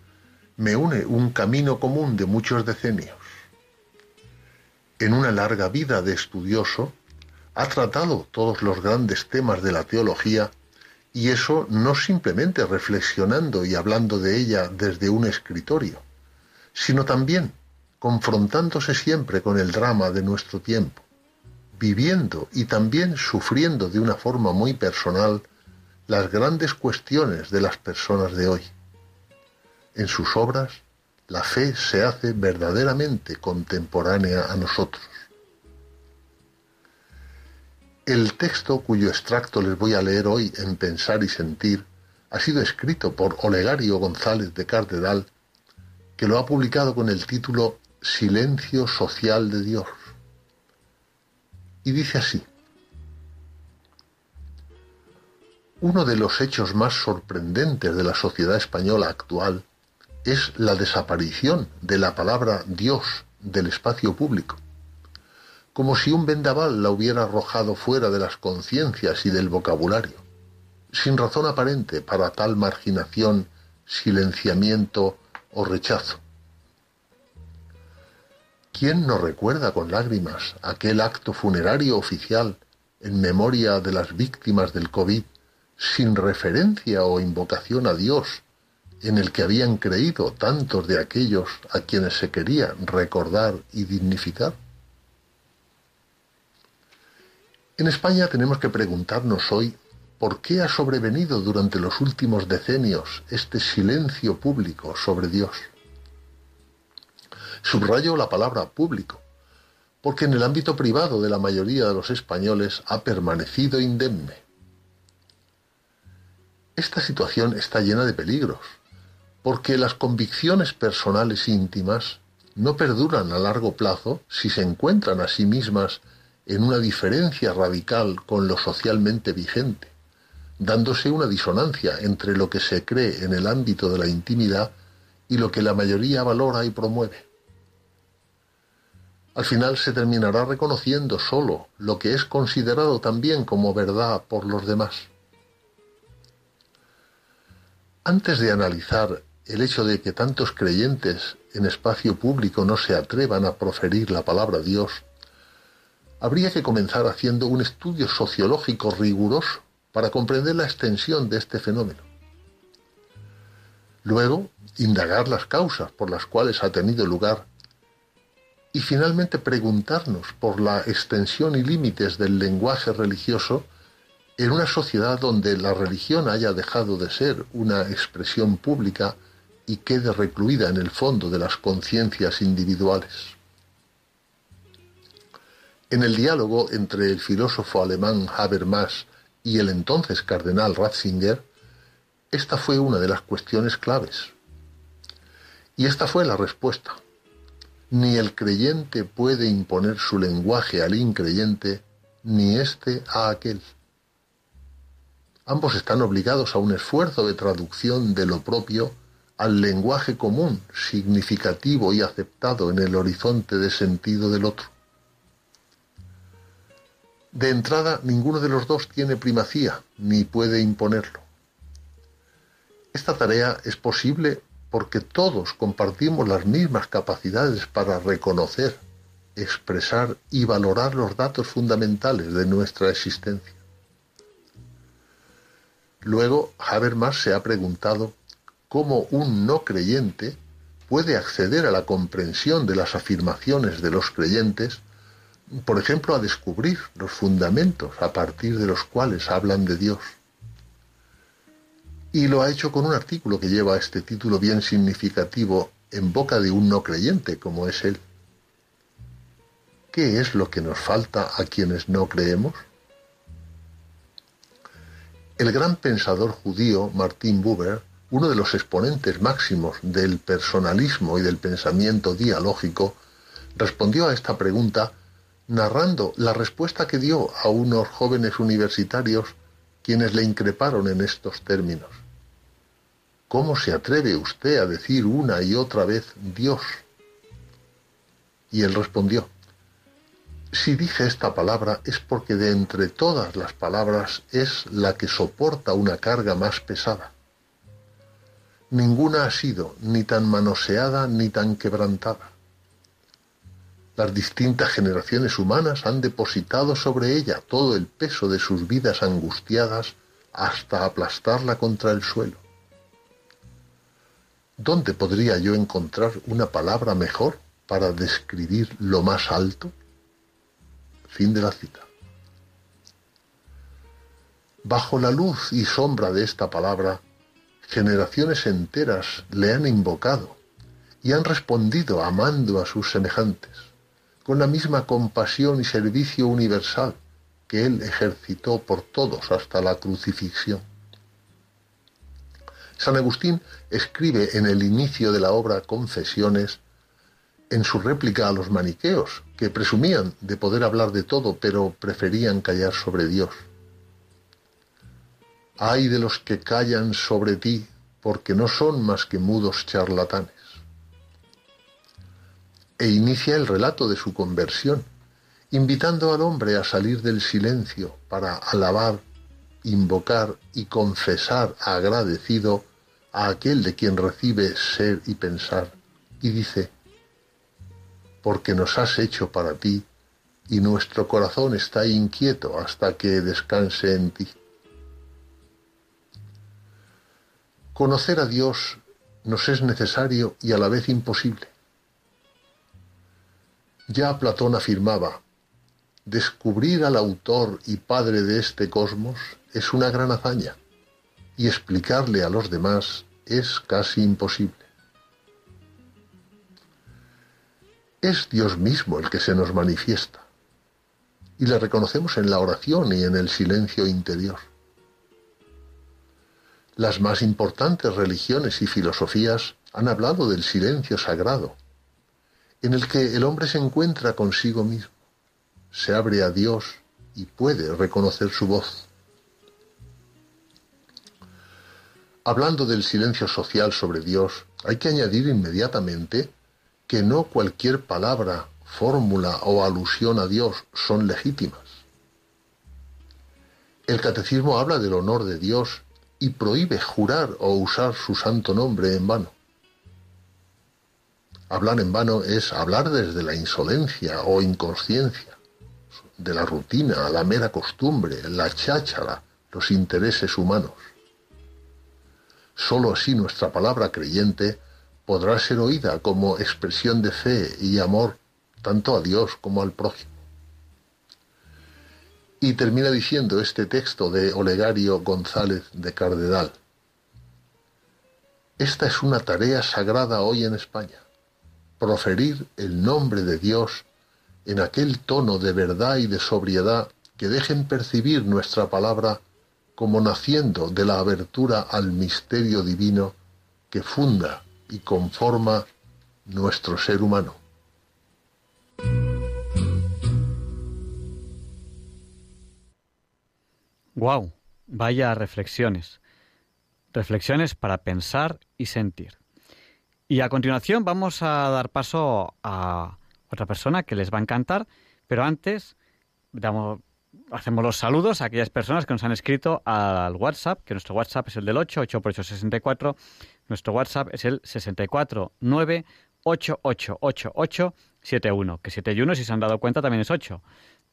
Speaker 7: me une un camino común de muchos decenios. En una larga vida de estudioso, ha tratado todos los grandes temas de la teología y eso no simplemente reflexionando y hablando de ella desde un escritorio, sino también confrontándose siempre con el drama de nuestro tiempo, viviendo y también sufriendo de una forma muy personal las grandes cuestiones de las personas de hoy. En sus obras, la fe se hace verdaderamente contemporánea a nosotros. El texto cuyo extracto les voy a leer hoy en Pensar y Sentir ha sido escrito por Olegario González de Cardedal, que lo ha publicado con el título silencio social de Dios. Y dice así, uno de los hechos más sorprendentes de la sociedad española actual es la desaparición de la palabra Dios del espacio público, como si un vendaval la hubiera arrojado fuera de las conciencias y del vocabulario, sin razón aparente para tal marginación, silenciamiento o rechazo. ¿Quién no recuerda con lágrimas aquel acto funerario oficial en memoria de las víctimas del COVID sin referencia o invocación a Dios en el que habían creído tantos de aquellos a quienes se quería recordar y dignificar? En España tenemos que preguntarnos hoy por qué ha sobrevenido durante los últimos decenios este silencio público sobre Dios. Subrayo la palabra público, porque en el ámbito privado de la mayoría de los españoles ha permanecido indemne. Esta situación está llena de peligros, porque las convicciones personales íntimas no perduran a largo plazo si se encuentran a sí mismas en una diferencia radical con lo socialmente vigente, dándose una disonancia entre lo que se cree en el ámbito de la intimidad y lo que la mayoría valora y promueve. Al final se terminará reconociendo solo lo que es considerado también como verdad por los demás. Antes de analizar el hecho de que tantos creyentes en espacio público no se atrevan a proferir la palabra Dios, habría que comenzar haciendo un estudio sociológico riguroso para comprender la extensión de este fenómeno. Luego, indagar las causas por las cuales ha tenido lugar y finalmente preguntarnos por la extensión y límites del lenguaje religioso en una sociedad donde la religión haya dejado de ser una expresión pública y quede recluida en el fondo de las conciencias individuales. En el diálogo entre el filósofo alemán Habermas y el entonces cardenal Ratzinger, esta fue una de las cuestiones claves. Y esta fue la respuesta. Ni el creyente puede imponer su lenguaje al increyente, ni éste a aquel. Ambos están obligados a un esfuerzo de traducción de lo propio al lenguaje común, significativo y aceptado en el horizonte de sentido del otro. De entrada, ninguno de los dos tiene primacía, ni puede imponerlo. Esta tarea es posible porque todos compartimos las mismas capacidades para reconocer, expresar y valorar los datos fundamentales de nuestra existencia. Luego, Habermas se ha preguntado cómo un no creyente puede acceder a la comprensión de las afirmaciones de los creyentes, por ejemplo, a descubrir los fundamentos a partir de los cuales hablan de Dios. Y lo ha hecho con un artículo que lleva este título bien significativo en boca de un no creyente como es él. ¿Qué es lo que nos falta a quienes no creemos? El gran pensador judío Martin Buber uno de los exponentes máximos del personalismo y del pensamiento dialógico, respondió a esta pregunta narrando la respuesta que dio a unos jóvenes universitarios quienes le increparon en estos términos. ¿Cómo se atreve usted a decir una y otra vez Dios? Y él respondió, si dije esta palabra es porque de entre todas las palabras es la que soporta una carga más pesada ninguna ha sido ni tan manoseada ni tan quebrantada. Las distintas generaciones humanas han depositado sobre ella todo el peso de sus vidas angustiadas hasta aplastarla contra el suelo. ¿Dónde podría yo encontrar una palabra mejor para describir lo más alto? Fin de la cita. Bajo la luz y sombra de esta palabra, generaciones enteras le han invocado y han respondido amando a sus semejantes, con la misma compasión y servicio universal que él ejercitó por todos hasta la crucifixión. San Agustín escribe en el inicio de la obra Confesiones en su réplica a los maniqueos, que presumían de poder hablar de todo, pero preferían callar sobre Dios. Ay de los que callan sobre ti, porque no son más que mudos charlatanes. E inicia el relato de su conversión, invitando al hombre a salir del silencio para alabar, invocar y confesar agradecido a aquel de quien recibe ser y pensar, y dice, porque nos has hecho para ti, y nuestro corazón está inquieto hasta que descanse en ti. Conocer a Dios nos es necesario y a la vez imposible. Ya Platón afirmaba, descubrir al autor y padre de este cosmos es una gran hazaña y explicarle a los demás es casi imposible. Es Dios mismo el que se nos manifiesta y le reconocemos en la oración y en el silencio interior. Las más importantes religiones y filosofías han hablado del silencio sagrado, en el que el hombre se encuentra consigo mismo, se abre a Dios y puede reconocer su voz. Hablando del silencio social sobre Dios, hay que añadir inmediatamente que no cualquier palabra, fórmula o alusión a Dios son legítimas. El catecismo habla del honor de Dios y prohíbe jurar o usar su santo nombre en vano. Hablar en vano es hablar desde la insolencia o inconsciencia, de la rutina, la mera costumbre, la cháchara, los intereses humanos. Sólo así nuestra palabra creyente podrá ser oída como expresión de fe y amor tanto a Dios como al prójimo. Y termina diciendo este texto de Olegario González de Cardedal. Esta es una tarea sagrada hoy en España, proferir el nombre de Dios en aquel tono de verdad y de sobriedad que dejen percibir nuestra palabra como naciendo de la abertura al misterio divino que funda y conforma nuestro ser humano.
Speaker 1: Wow, vaya reflexiones. Reflexiones para pensar y sentir. Y a continuación vamos a dar paso a otra persona que les va a encantar, pero antes damos, hacemos los saludos a aquellas personas que nos han escrito al WhatsApp, que nuestro WhatsApp es el del 8, 8 por 8, 64. Nuestro WhatsApp es el 649 888871, que 71 si se han dado cuenta también es 8.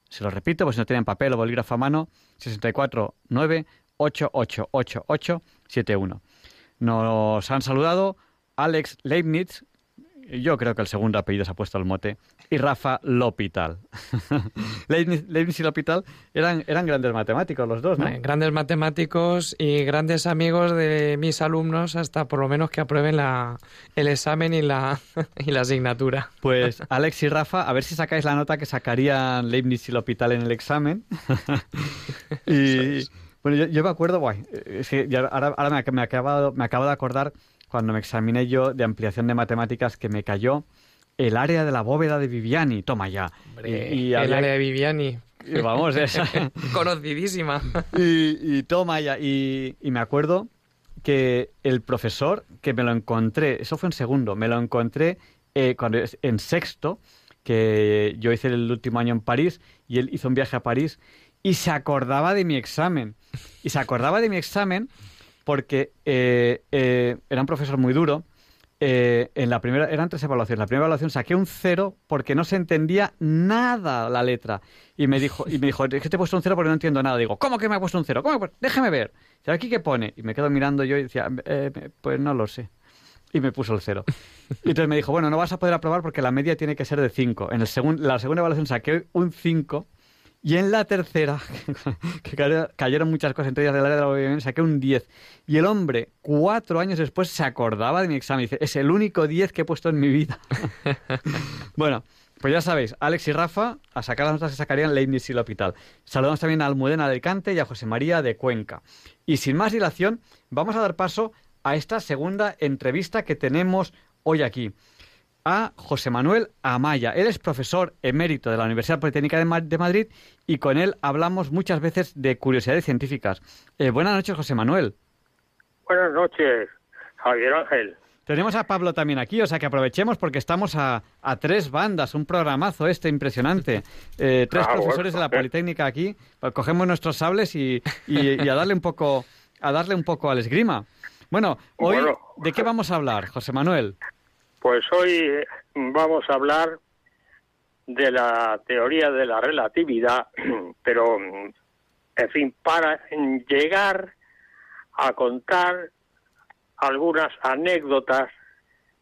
Speaker 1: Se lo repito, pues si no tienen papel o bolígrafo a mano, 649 888871. Nos han saludado Alex Leibniz, yo creo que el segundo apellido se ha puesto al mote, y Rafa Lopital. Leibniz, y Lopital eran, eran grandes matemáticos los dos, ¿no?
Speaker 2: Grandes matemáticos y grandes amigos de mis alumnos hasta por lo menos que aprueben la, el examen y la, y la asignatura.
Speaker 1: Pues Alex y Rafa, a ver si sacáis la nota que sacarían Leibniz y Lopital en el examen. y... Bueno, yo, me acuerdo, guay, ahora, ahora me, me, acabo, me acabo de acordar cuando me examiné yo de ampliación de matemáticas que me cayó el área de la bóveda de Viviani. Toma ya.
Speaker 2: y, el área de Viviani.
Speaker 1: vamos, esa.
Speaker 2: Conocidísima.
Speaker 1: y, toma ya. Y, me acuerdo que el profesor, que me lo encontré, eso fue en segundo, me lo encontré eh, cuando en sexto, que yo hice el último año en París y él hizo un viaje a París y se acordaba de mi examen. Y se acordaba de mi examen porque eh, eh, era un profesor muy duro. Eh, en la primera, eran tres evaluaciones. La primera evaluación saqué un cero porque no se entendía nada la letra. Y me dijo, y me dijo, es que te he puesto un cero porque no entiendo nada. Digo, ¿cómo que me ha puesto un cero? ¿Cómo? Déjeme ver. ¿Y aquí qué pone? Y me quedo mirando yo y decía, pues no lo sé. Y me puso el cero. Y entonces me dijo, bueno, no vas a poder aprobar porque la media tiene que ser de cinco. En el la segunda evaluación saqué un cinco y en la tercera, que cayeron muchas cosas, entre ellas del área de la OBM, saqué un 10. Y el hombre, cuatro años después, se acordaba de mi examen. Y dice, es el único 10 que he puesto en mi vida. bueno, pues ya sabéis, Alex y Rafa, a sacar las notas que sacarían Leibniz y el hospital. Saludamos también a Almudena de Alicante y a José María de Cuenca. Y sin más dilación, vamos a dar paso a esta segunda entrevista que tenemos hoy aquí. A José Manuel Amaya. Él es profesor emérito de la Universidad Politécnica de, Madrid y con él hablamos muchas veces de curiosidades científicas. Eh, buenas noches, José Manuel.
Speaker 8: Buenas noches, Javier Ángel.
Speaker 1: Tenemos a Pablo también aquí, o sea que aprovechemos porque estamos a, tres bandas, un programazo este impresionante. Eh, tres ah, profesores de la Politécnica aquí, pues cogemos nuestros sables y, a darle un poco a darle un poco al esgrima. Bueno, hoy ¿de qué vamos a hablar, José Manuel?
Speaker 8: Pues hoy eh, vamos a hablar de la teoría de la relatividad, pero, en fin, para llegar a contar algunas anécdotas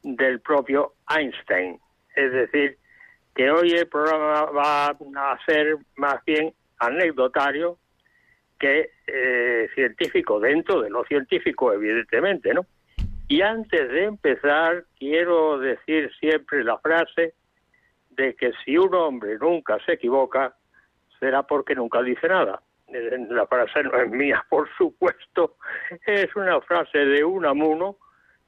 Speaker 8: del propio Einstein. Es decir, que hoy el programa va a ser más bien anecdotario que eh, científico, dentro de lo científico, evidentemente, ¿no? Y antes de empezar, quiero decir siempre la frase de que si un hombre nunca se equivoca, será porque nunca dice nada. La frase no es mía, por supuesto, es una frase de un amuno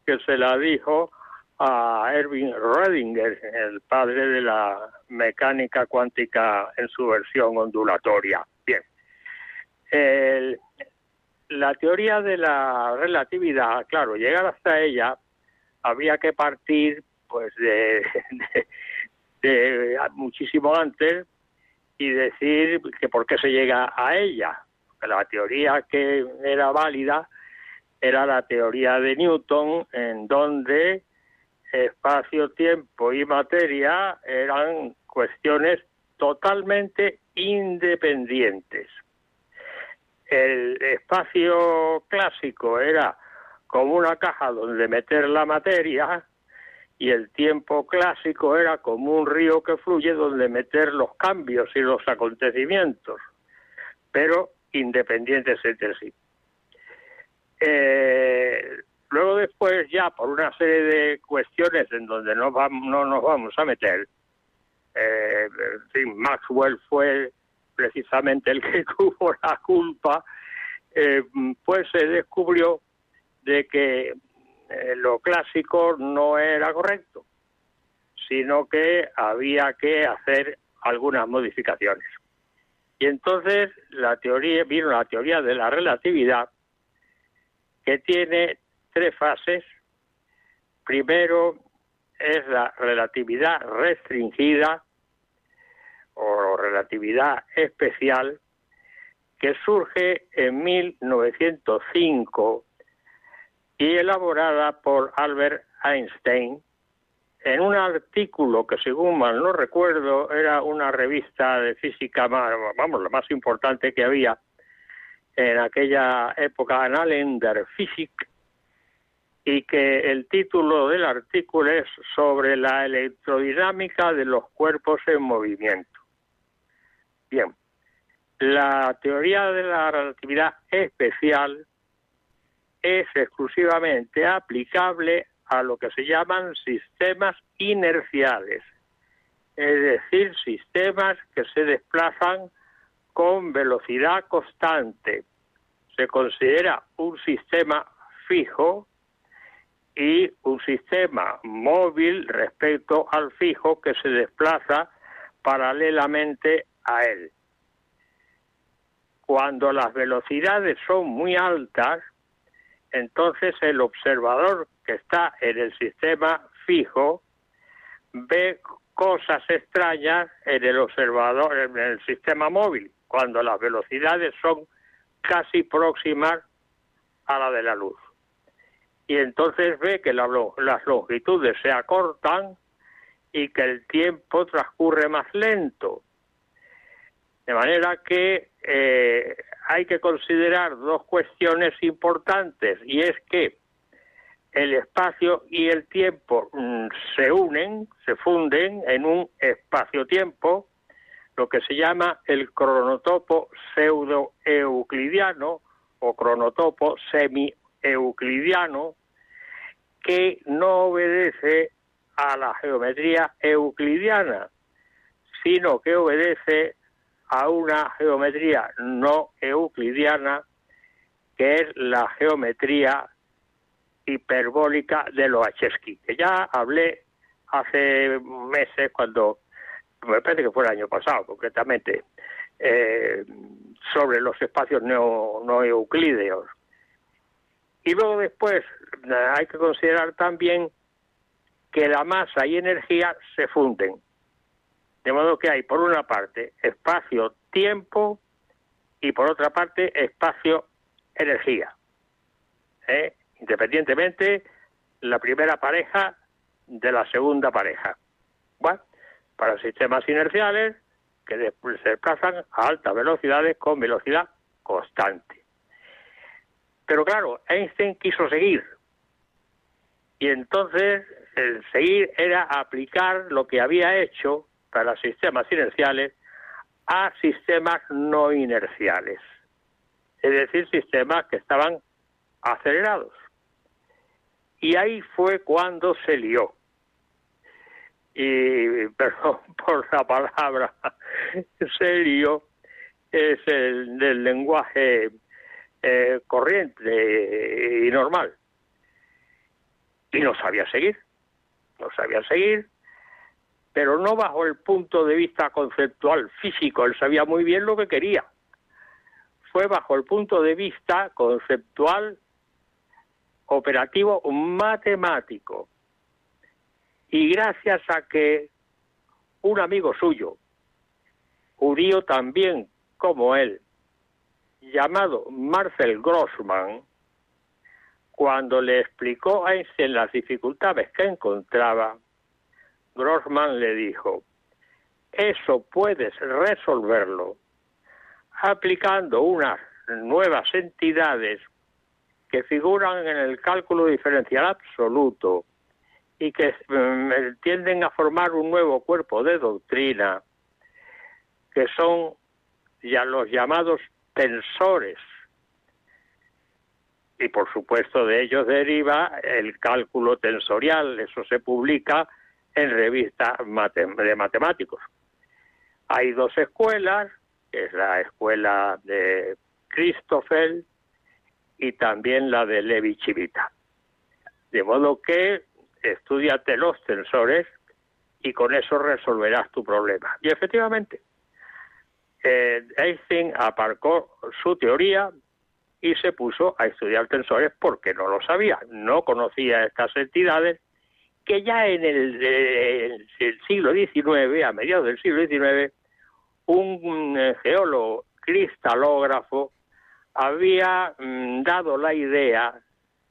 Speaker 8: que se la dijo a Erwin Redinger, el padre de la mecánica cuántica en su versión ondulatoria. Bien, la teoría de la relatividad, claro, llegar hasta ella había que partir pues de, de, muchísimo antes y decir que por qué se llega a ella. La teoría que era válida era la teoría de Newton, en donde espacio, tiempo y materia eran cuestiones totalmente independientes el espacio clásico era como una caja donde meter la materia y el tiempo clásico era como un río que fluye donde meter los cambios y los acontecimientos, pero independientes entre sí. Eh, luego después ya por una serie de cuestiones en donde no, vamos, no nos vamos a meter, eh, Maxwell fue precisamente el que tuvo la culpa, eh, pues se descubrió de que eh, lo clásico no era correcto, sino que había que hacer algunas modificaciones. Y entonces la teoría vino la teoría de la relatividad que tiene tres fases. Primero es la relatividad restringida, o relatividad especial que surge en 1905 y elaborada por Albert Einstein en un artículo que según mal no recuerdo era una revista de física vamos la más importante que había en aquella época Annalen Physik y que el título del artículo es sobre la electrodinámica de los cuerpos en movimiento. Bien, la teoría de la relatividad especial es exclusivamente aplicable a lo que se llaman sistemas inerciales, es decir, sistemas que se desplazan con velocidad constante. Se considera un sistema fijo y un sistema móvil respecto al fijo que se desplaza paralelamente a él. Cuando las velocidades son muy altas, entonces el observador que está en el sistema fijo ve cosas extrañas en el observador, en el sistema móvil, cuando las velocidades son casi próximas a la de la luz. Y entonces ve que las longitudes se acortan y que el tiempo transcurre más lento. De manera que eh, hay que considerar dos cuestiones importantes y es que el espacio y el tiempo mm, se unen, se funden en un espacio-tiempo, lo que se llama el cronotopo pseudo-euclidiano o cronotopo semi-euclidiano, que no obedece a la geometría euclidiana, sino que obedece a una geometría no euclidiana, que es la geometría hiperbólica de Loacheski, que ya hablé hace meses cuando, me parece que fue el año pasado concretamente, eh, sobre los espacios no, no euclídeos. Y luego después hay que considerar también que la masa y energía se funden. De modo que hay, por una parte, espacio-tiempo y por otra parte, espacio-energía. ¿Eh? Independientemente, la primera pareja de la segunda pareja. Bueno, para sistemas inerciales que se desplazan a altas velocidades con velocidad constante. Pero claro, Einstein quiso seguir. Y entonces el seguir era aplicar lo que había hecho para sistemas inerciales a sistemas no inerciales, es decir, sistemas que estaban acelerados. Y ahí fue cuando se lió. Y, perdón por la palabra, se lió, es el del lenguaje eh, corriente y normal. Y no sabía seguir, no sabía seguir, pero no bajo el punto de vista conceptual físico, él sabía muy bien lo que quería. Fue bajo el punto de vista conceptual, operativo, matemático. Y gracias a que un amigo suyo, judío también como él, llamado Marcel Grossman, cuando le explicó a Einstein las dificultades que encontraba, Grossman le dijo, eso puedes resolverlo aplicando unas nuevas entidades que figuran en el cálculo diferencial absoluto y que mm, tienden a formar un nuevo cuerpo de doctrina, que son ya los llamados tensores. Y por supuesto de ellos deriva el cálculo tensorial, eso se publica en revistas de matemáticos. Hay dos escuelas, que es la escuela de Christoffel y también la de Levi Chivita. De modo que estudiate los tensores y con eso resolverás tu problema. Y efectivamente, eh, Einstein aparcó su teoría y se puso a estudiar tensores porque no lo sabía, no conocía estas entidades que ya en el, siglo XIX, a mediados del siglo XIX, un eh, geólogo cristalógrafo había mm, dado la idea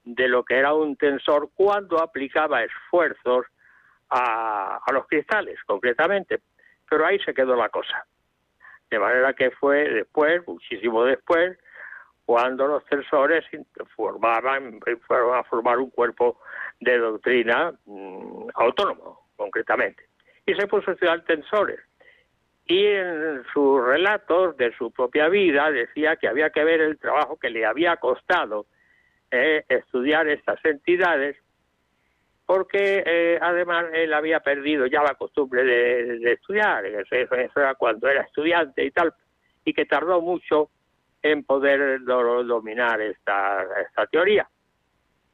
Speaker 8: de lo que era un tensor cuando aplicaba esfuerzos a, a, los cristales, concretamente. Pero ahí se quedó la cosa. De manera que fue después, muchísimo después, cuando los tensores formaban, fueron a formar un cuerpo de doctrina mm, autónomo, concretamente. Y se puso a estudiar tensores. Y en sus relatos de su propia vida decía que había que ver el trabajo que le había costado eh, estudiar estas entidades, porque eh, además él había perdido ya la costumbre de, estudiar, eso, eso, era cuando era estudiante y tal, y que tardó mucho en poder dominar esta, esta teoría.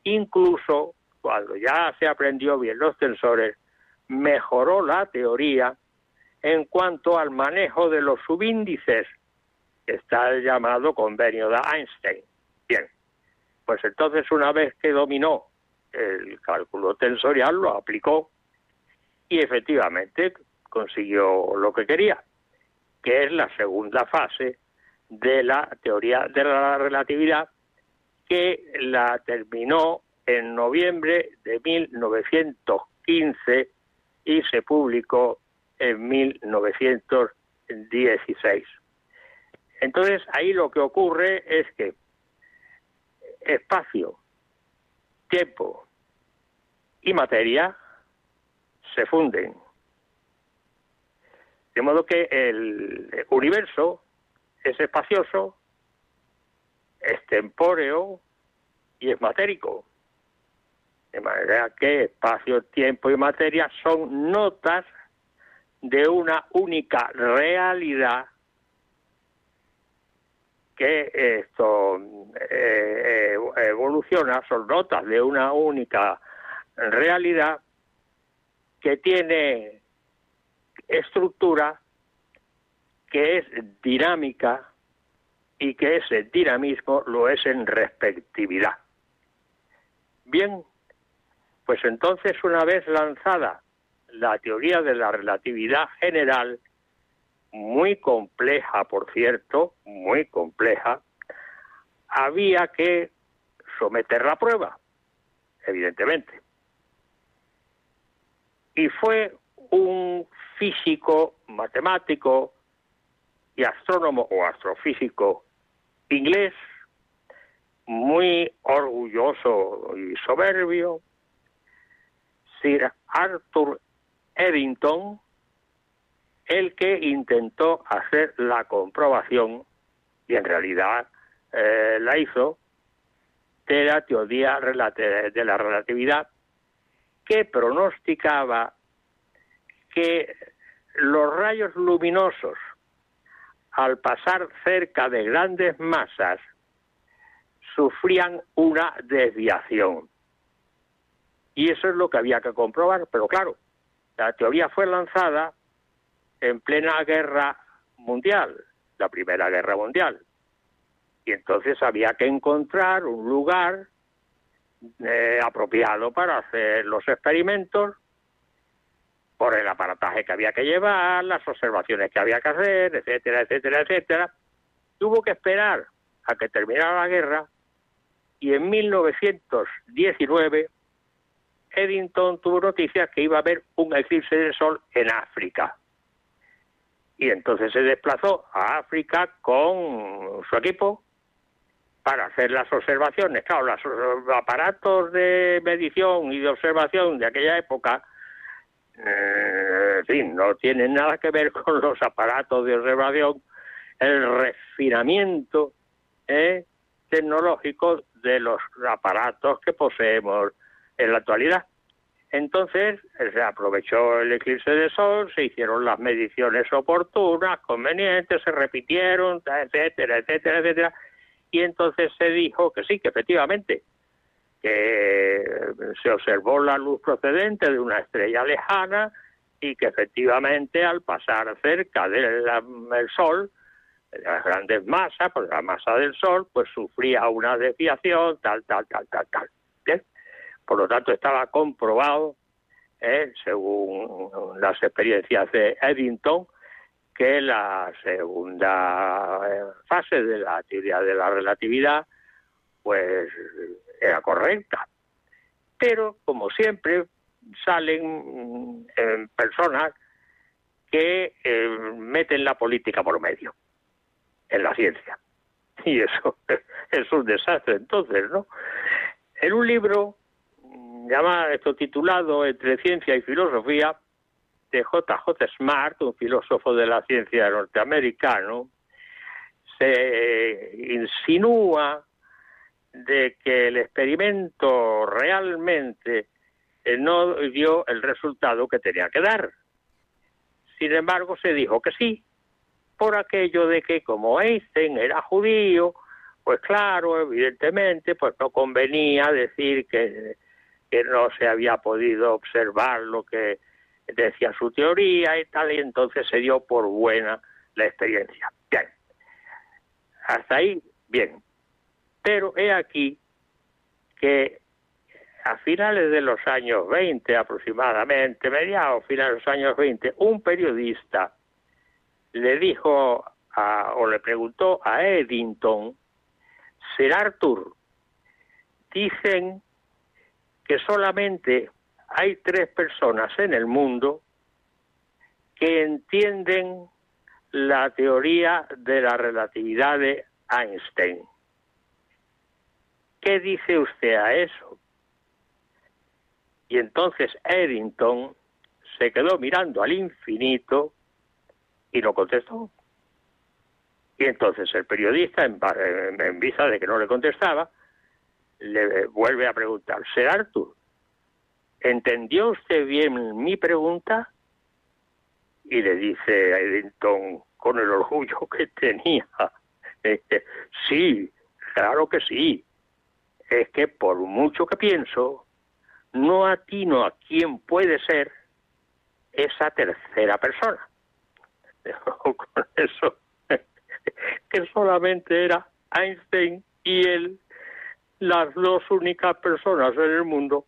Speaker 8: Incluso cuando ya se aprendió bien los tensores, mejoró la teoría en cuanto al manejo de los subíndices, que está el llamado convenio de Einstein. Bien, pues entonces una vez que dominó el cálculo tensorial, lo aplicó y efectivamente consiguió lo que quería, que es la segunda fase de la teoría de la relatividad, que la terminó en noviembre de 1915 y se publicó en 1916. Entonces, ahí lo que ocurre es que espacio, tiempo y materia se funden. De modo que el universo es espacioso, es tempóreo y es matérico. De manera que espacio, tiempo y materia son notas de una única realidad que esto eh, evoluciona, son notas de una única realidad que tiene estructura, que es dinámica y que ese dinamismo lo es en respectividad. Bien, pues entonces una vez lanzada la teoría de la relatividad general, muy compleja, por cierto, muy compleja, había que someterla a prueba, evidentemente. Y fue un físico, matemático y astrónomo o astrofísico inglés, muy orgulloso y soberbio, Sir Arthur Eddington, el que intentó hacer la comprobación, y en realidad eh, la hizo, de la teoría de la relatividad, que pronosticaba que los rayos luminosos, al pasar cerca de grandes masas, sufrían una desviación. Y eso es lo que había que comprobar, pero claro, la teoría fue lanzada en plena guerra mundial, la Primera Guerra Mundial. Y entonces había que encontrar un lugar eh, apropiado para hacer los experimentos por el aparataje que había que llevar, las observaciones que había que hacer, etcétera, etcétera, etcétera. Tuvo que esperar a que terminara la guerra y en 1919 Eddington tuvo noticias que iba a haber un eclipse de sol en África. Y entonces se desplazó a África con su equipo para hacer las observaciones. Claro, los aparatos de medición y de observación de aquella época, eh, en fin, no tienen nada que ver con los aparatos de observación, el refinamiento eh, tecnológico de los aparatos que poseemos en la actualidad. Entonces se aprovechó el eclipse de sol, se hicieron las mediciones oportunas, convenientes, se repitieron, etcétera, etcétera, etcétera, y entonces se dijo que sí, que efectivamente, que se observó la luz procedente de una estrella lejana y que efectivamente al pasar cerca del Sol, de las grandes masas, pues la masa del Sol, pues sufría una desviación, tal, tal, tal, tal, tal. Por lo tanto, estaba comprobado, eh, según las experiencias de Eddington, que la segunda eh, fase de la teoría de la relatividad pues era correcta. Pero, como siempre, salen mm, personas que eh, meten la política por medio en la ciencia. Y eso es un desastre entonces, ¿no? En un libro llama esto titulado Entre ciencia y filosofía de J.J. Smart, un filósofo de la ciencia norteamericano, se insinúa de que el experimento realmente eh, no dio el resultado que tenía que dar. Sin embargo, se dijo que sí, por aquello de que como Einstein era judío, pues claro, evidentemente, pues no convenía decir que que no se había podido observar lo que decía su teoría y tal, y entonces se dio por buena la experiencia. Bien, hasta ahí, bien. Pero he aquí que a finales de los años 20 aproximadamente, mediados, finales de los años 20, un periodista le dijo o le preguntó a Eddington, Sir Arthur, dicen que solamente hay tres personas en el mundo que entienden la teoría de la relatividad de Einstein. ¿Qué dice usted a eso? Y entonces Eddington se quedó mirando al infinito y no contestó. Y entonces el periodista, en, en vista de que no le contestaba, le vuelve a preguntar, Ser Arthur, ¿entendió usted bien mi pregunta? Y le dice a Eddington con el orgullo que tenía, este, sí, claro que sí, es que por mucho que pienso, no atino a quién puede ser esa tercera persona. Con eso, que solamente era Einstein y él las dos únicas personas en el mundo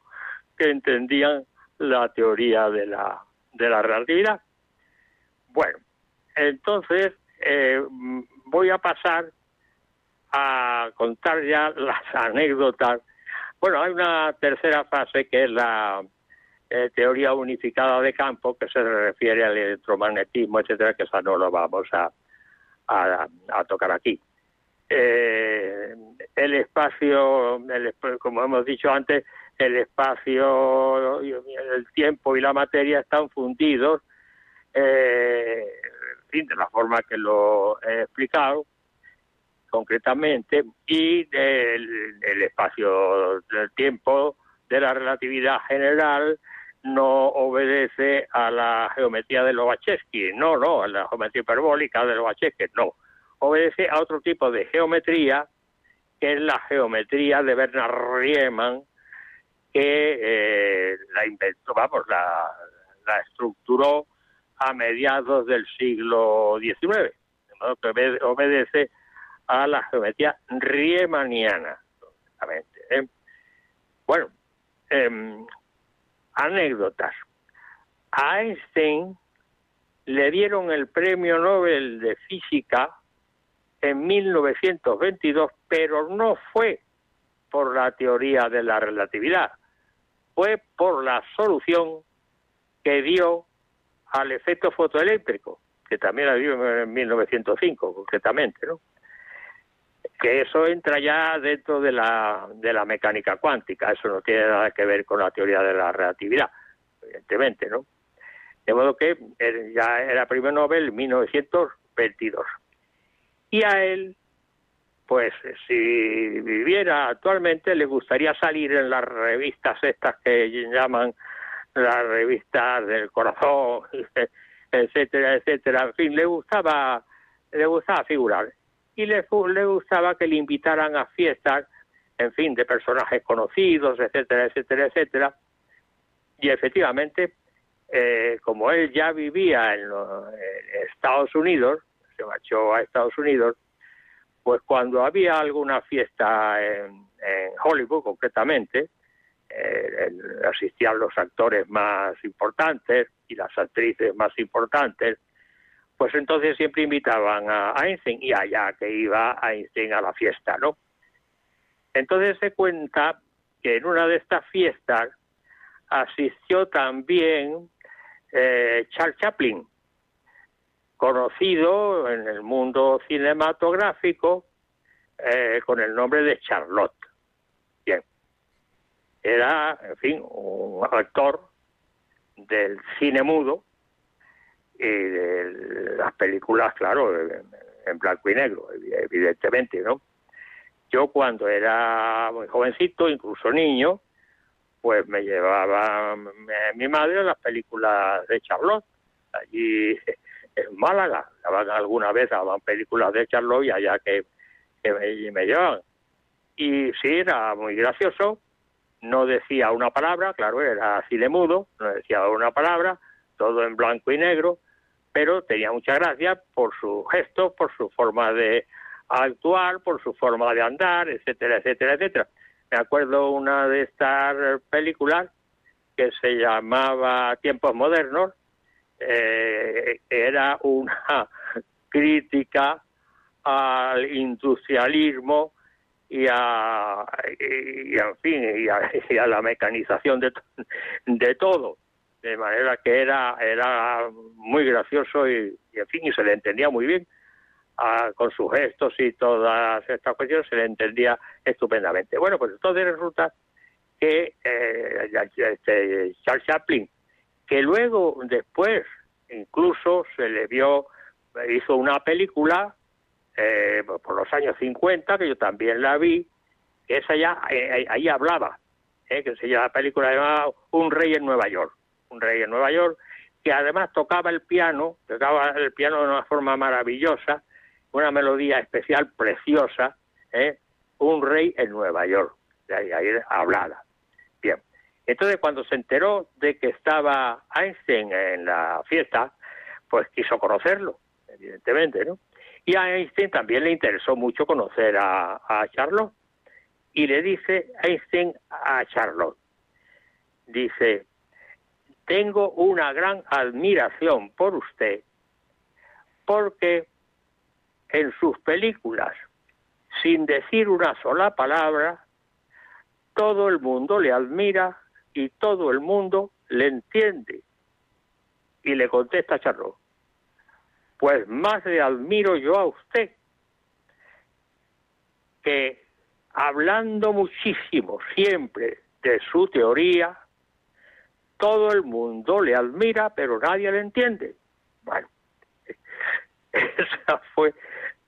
Speaker 8: que entendían la teoría de la, de la relatividad. Bueno, entonces eh, voy a pasar a contar ya las anécdotas. Bueno, hay una tercera fase que es la eh, teoría unificada de campo, que se refiere al electromagnetismo, etcétera, que esa no lo vamos a, a, tocar aquí. Eh, el espacio, como hemos dicho antes, el espacio, el tiempo y la materia están fundidos, eh, de la forma que lo he explicado concretamente, y el, el espacio del tiempo de la relatividad general no obedece a la geometría de Lobachevsky, no, no, a la geometría hiperbólica de Lobachevsky, no. Obedece a otro tipo de geometría, que es la geometría de Bernard Riemann, que eh, la inventó, vamos, la, estructuró a mediados del siglo XIX, que obedece a la geometría riemanniana. ¿eh? Bueno, eh, anécdotas. A Einstein le dieron el premio Nobel de Física en 1922, pero no fue por la teoría de la relatividad, fue por la solución que dio al efecto fotoeléctrico, que también la dio en 1905 concretamente, ¿no? que eso entra ya dentro de la, de la mecánica cuántica, eso no tiene nada que ver con la teoría de la relatividad, evidentemente, ¿no? De modo que ya era premio Nobel en 1922. Y a él, pues si viviera actualmente, le gustaría salir en las revistas estas que llaman las revistas del corazón, etcétera, etcétera. En fin, le gustaba, le gustaba figurar y le, le gustaba que le invitaran a fiestas, en fin, de personajes conocidos, etcétera, etcétera, etcétera. Y efectivamente, eh, como él ya vivía en, Estados Unidos, se marchó a Estados Unidos, pues cuando había alguna fiesta en, Hollywood concretamente, eh, asistían los actores más importantes y las actrices más importantes, pues entonces siempre invitaban a Einstein y allá que iba Einstein a la fiesta, ¿no? Entonces se cuenta que en una de estas fiestas asistió también eh, Charles Chaplin, conocido en el mundo cinematográfico eh, con el nombre de Charlotte. Bien, era, en fin, un actor del cine mudo y de las películas, claro, en blanco y negro, evidentemente, ¿no? Yo cuando era muy jovencito, incluso niño, pues me llevaba mi madre a las películas de Charlotte, allí en Málaga, alguna vez daban películas de Charlotte allá que, me, me llevaban. Y sí, era muy gracioso, no decía una palabra, claro, era cine mudo, no decía una palabra, todo en blanco y negro, pero tenía mucha gracia por su gesto, por su forma de actuar, por su forma de andar, etcétera, etcétera, etcétera. Me acuerdo una de estas películas que se llamaba Tiempos Modernos, eh, era una crítica al industrialismo y a, y, en fin, y a, la mecanización de, de todo. De manera que era era muy gracioso y, en fin y se le entendía muy bien. Con sus gestos y todas estas cuestiones se le entendía estupendamente. Bueno pues entonces resulta que eh, este Charles Chaplin que luego después incluso se le vio hizo una película eh, por los años 50 que yo también la vi que esa ya eh, ahí hablaba que se llama la película llamada Un rey en Nueva York un rey en Nueva York, que además tocaba el piano, tocaba el piano de una forma maravillosa, una melodía especial, preciosa, ¿eh? un rey en Nueva York, de ahí hablada. Entonces, cuando se enteró de que estaba Einstein en la fiesta, pues quiso conocerlo, evidentemente, ¿no? Y a Einstein también le interesó mucho conocer a, a Charlotte. Y le dice Einstein a Charlotte, dice, tengo una gran admiración por usted porque en sus películas, sin decir una sola palabra, todo el mundo le admira y todo el mundo le entiende. Y le contesta Charlotte, pues más le admiro yo a usted, que hablando muchísimo siempre de su teoría, todo el mundo le admira, pero nadie le entiende. Bueno, esa fue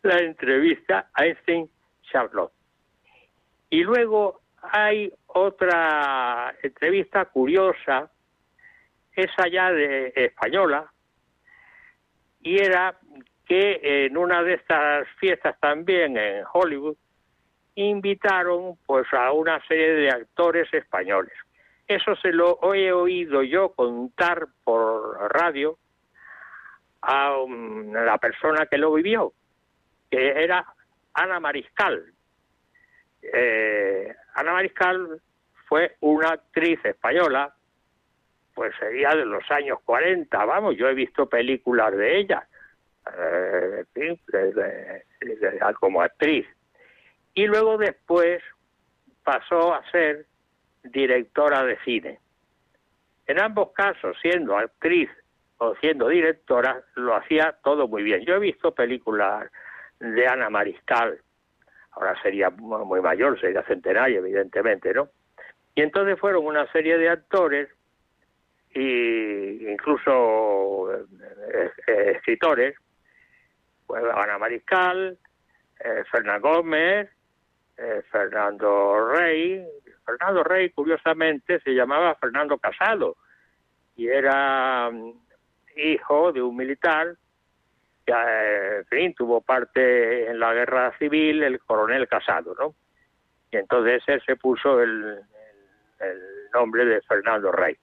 Speaker 8: la entrevista a Einstein Charlotte. Y luego hay otra entrevista curiosa, esa ya de española, y era que en una de estas fiestas también en Hollywood invitaron pues a una serie de actores españoles. Eso se lo he oído yo contar por radio a la persona que lo vivió, que era Ana Mariscal. Eh, Ana Mariscal fue una actriz española, pues sería de los años 40, vamos, yo he visto películas de ella, eh, como actriz. Y luego después pasó a ser directora de cine. En ambos casos, siendo actriz o siendo directora, lo hacía todo muy bien. Yo he visto películas de Ana Mariscal, ahora sería muy mayor, sería centenario, evidentemente, ¿no? Y entonces fueron una serie de actores e incluso eh, eh, escritores, pues Ana Mariscal, eh, Fernando Gómez, Fernando Rey, Fernando Rey, curiosamente, se llamaba Fernando Casado y era mm, hijo de un militar eh, en fin, tuvo parte en la guerra civil, el coronel Casado, ¿no? Y entonces él se puso el, nombre de Fernando Rey,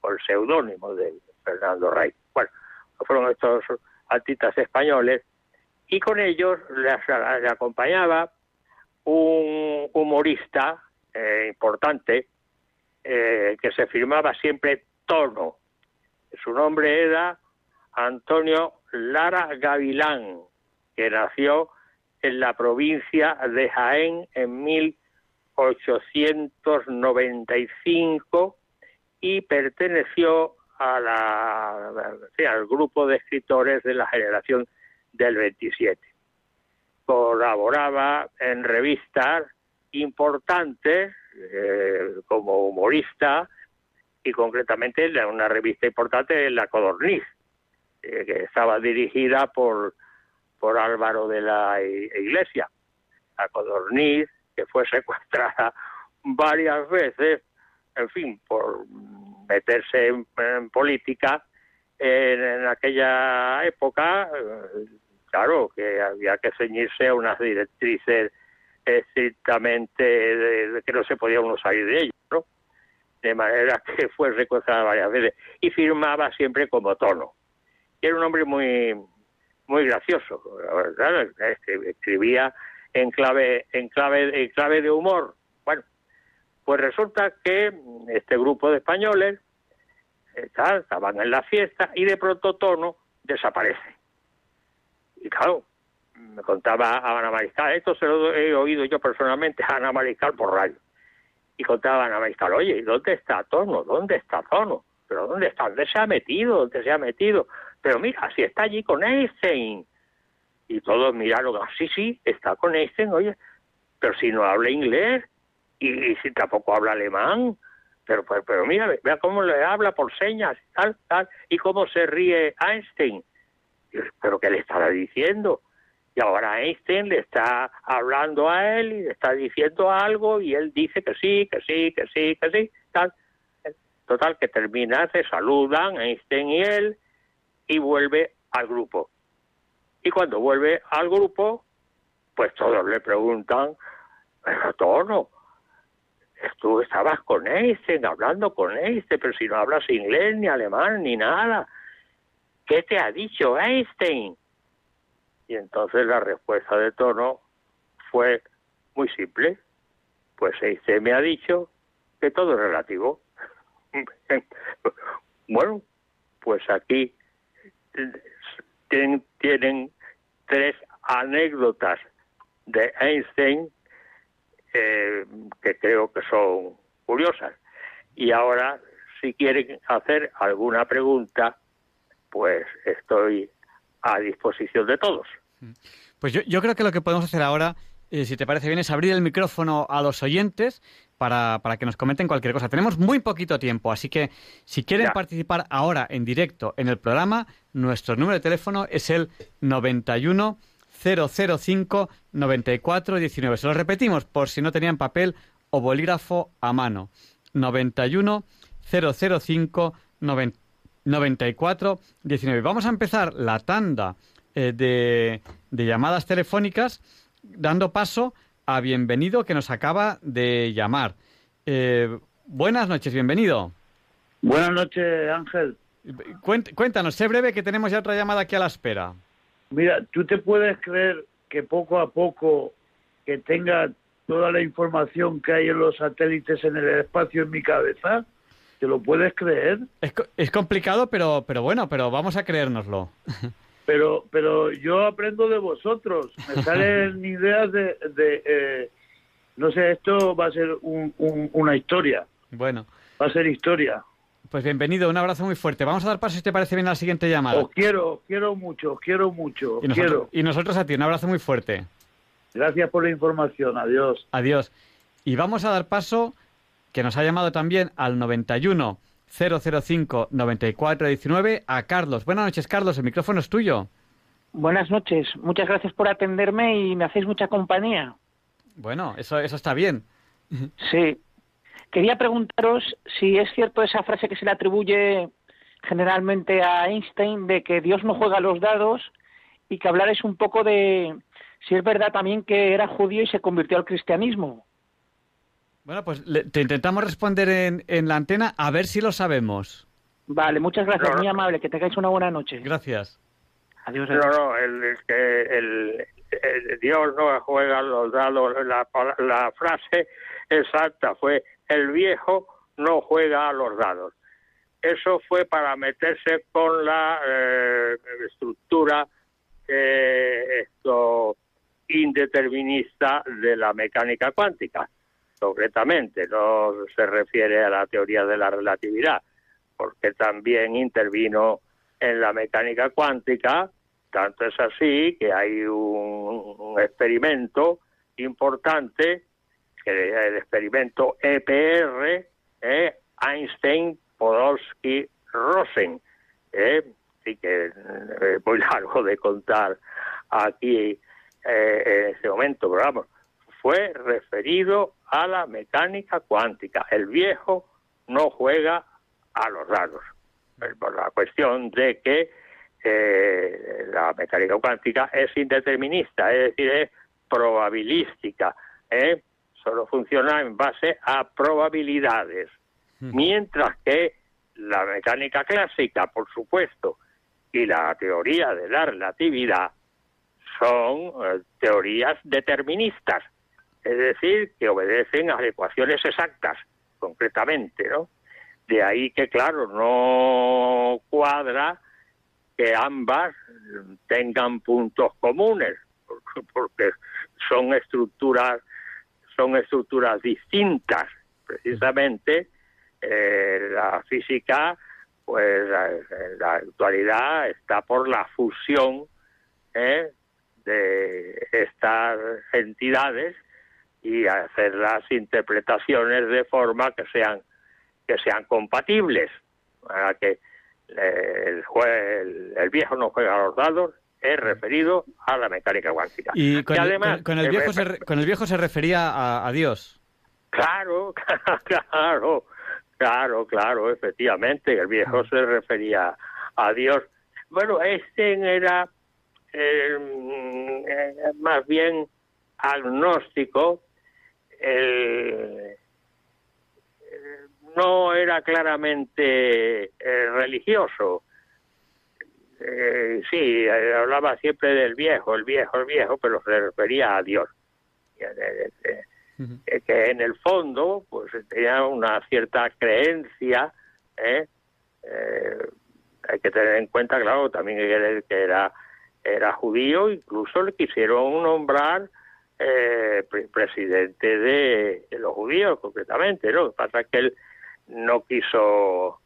Speaker 8: o el seudónimo de Fernando Rey. Bueno, fueron estos artistas españoles y con ellos le acompañaba un humorista eh, importante eh, que se firmaba siempre Tono. Su nombre era Antonio Lara Gavilán, que nació en la provincia de Jaén en 1895 y perteneció a la, al grupo de escritores de la generación del 27. Colaboraba en revistas importante eh, como humorista y concretamente en una revista importante, La Codorniz, eh, que estaba dirigida por, por Álvaro de la Iglesia. La Codorniz, que fue secuestrada varias veces, en fin, por meterse en, política en, aquella época, eh, claro que había que ceñirse a unas directrices estrictamente de, que no se podía uno salir de ello, ¿no? De manera que fue secuestrada varias veces y firmaba siempre como tono. Era un hombre muy muy gracioso, escribía en clave en clave en clave de humor. Bueno, pues resulta que este grupo de españoles eh, estaban en la fiesta y de pronto Tono desaparece. Y claro, me contaba a Ana Mariscal, esto se lo he oído yo personalmente a Ana Mariscal por radio. Y contaba a Ana Mariscal, oye, ¿y dónde está Tono? ¿Dónde está Tono? ¿Pero dónde está? ¿Dónde se ha metido? ¿Dónde se ha metido? Pero mira, si está allí con Einstein. Y todos miraron, ah, sí, sí, está con Einstein, oye, pero si no habla inglés y, si tampoco habla alemán, pero, pero, pero mira, vea cómo le habla por señas, tal, tal, y cómo se ríe Einstein. Pero ¿qué le estará diciendo? y ahora Einstein le está hablando a él y le está diciendo algo y él dice que sí, que sí, que sí, que sí, tal. Total, que termina, se saludan Einstein y él y vuelve al grupo. Y cuando vuelve al grupo, pues todos le preguntan, pero Tono, tú estabas con Einstein, hablando con Einstein, pero si no hablas inglés, ni alemán, ni nada. ¿Qué te ha dicho Einstein? Y entonces la respuesta de tono fue muy simple. Pues Einstein me ha dicho que todo es relativo. bueno, pues aquí tienen, tres anécdotas de Einstein eh, que creo que son curiosas. Y ahora, si quieren hacer alguna pregunta, pues estoy a disposición de todos.
Speaker 1: Pues yo, yo creo que lo que podemos hacer ahora, eh, si te parece bien, es abrir el micrófono a los oyentes para, para, que nos comenten cualquier cosa. Tenemos muy poquito tiempo, así que si quieren participar ahora en directo en el programa, nuestro número de teléfono es el 91 005 94 19. Se lo repetimos por si no tenían papel o bolígrafo a mano. 91 005 94 19. Vamos a empezar la tanda eh, de, de llamadas telefónicas dando paso a Bienvenido que nos acaba de llamar. Eh, buenas noches, bienvenido.
Speaker 3: Buenas noches, Ángel.
Speaker 1: Cuéntanos, sé breve que tenemos ya otra llamada aquí a la espera.
Speaker 3: Mira, tú te puedes creer que poco a poco que tenga toda la información que hay en los satélites en el espacio en mi cabeza, ¿te lo puedes creer?
Speaker 1: Es, es complicado, pero, pero bueno, pero vamos a creérnoslo.
Speaker 3: Pero, pero yo aprendo de vosotros, me salen ideas de, de eh, no sé, esto va a ser una historia.
Speaker 1: Bueno.
Speaker 3: Va a ser historia.
Speaker 1: Pues bienvenido, un abrazo muy fuerte. Vamos a dar paso, si te parece bien, a la siguiente llamada.
Speaker 3: Os quiero, quiero mucho, os quiero mucho.
Speaker 1: y, nosotros, y nosotros a ti, un abrazo muy fuerte.
Speaker 3: Gracias por la información, adiós.
Speaker 1: Adiós. Y vamos a dar paso, que nos ha llamado también al 91 005 9419 a Carlos. Buenas noches, Carlos, el micrófono es tuyo.
Speaker 9: Buenas noches, muchas gracias por atenderme y me hacéis mucha compañía.
Speaker 1: Bueno, eso, eso está bien.
Speaker 9: Sí, Quería preguntaros si es cierto esa frase que se le atribuye generalmente a Einstein de que Dios no juega los dados y que hablarais un poco de si es verdad también que era judío y se convirtió al cristianismo.
Speaker 1: Bueno, pues te intentamos responder en, en, la antena a ver si lo sabemos.
Speaker 9: Vale, muchas gracias, muy amable, que tengáis una buena noche.
Speaker 1: Gracias.
Speaker 9: Adiós.
Speaker 8: No, no, el, que el, Dios no juega los dados, la, la frase exacta fue el viejo no juega a los dados. Eso fue para meterse con la eh, estructura esto, indeterminista de la mecánica cuántica. Concretamente, no se refiere a la teoría de la relatividad, porque también intervino en la mecánica cuántica, tanto es así que hay un experimento importante el experimento EPR, eh, Einstein, Podolsky, Rosen. Eh, sí que es eh, muy largo de contar aquí eh, en este momento, pero vamos, fue referido a la mecánica cuántica. El viejo no juega a los dados, por la cuestión de que la mecánica cuántica es indeterminista, es decir, es probabilística. ¿eh? solo funciona en base a probabilidades, mientras que la mecánica clásica, por supuesto, y la teoría de la relatividad son eh, teorías deterministas, es decir, que obedecen a ecuaciones exactas, concretamente, ¿no? De ahí que, claro, no cuadra que ambas tengan puntos comunes, porque son estructuras son estructuras distintas. Precisamente eh, la física, pues en la actualidad está por la fusión ¿eh? de estas entidades y hacer las interpretaciones de forma que sean que sean compatibles para que eh, el, el viejo no juega a los dados es referido a la mecánica cuántica.
Speaker 1: Y con, además, con, el, viejo se, con el viejo se refería a, Dios.
Speaker 8: Claro, claro, claro, claro, efectivamente, el viejo se refería a Dios. Bueno, este era eh, más bien agnóstico. El, no era claramente eh, religioso. Eh, sí, eh, hablaba siempre del viejo, el viejo, el viejo, pero se refería a Dios. que en el fondo, pues tenía una cierta creencia, hay que tener en cuenta, claro, también que era, era judío, incluso le quisieron nombrar presidente de, los judíos, concretamente, ¿no? Lo que pasa es que él no quiso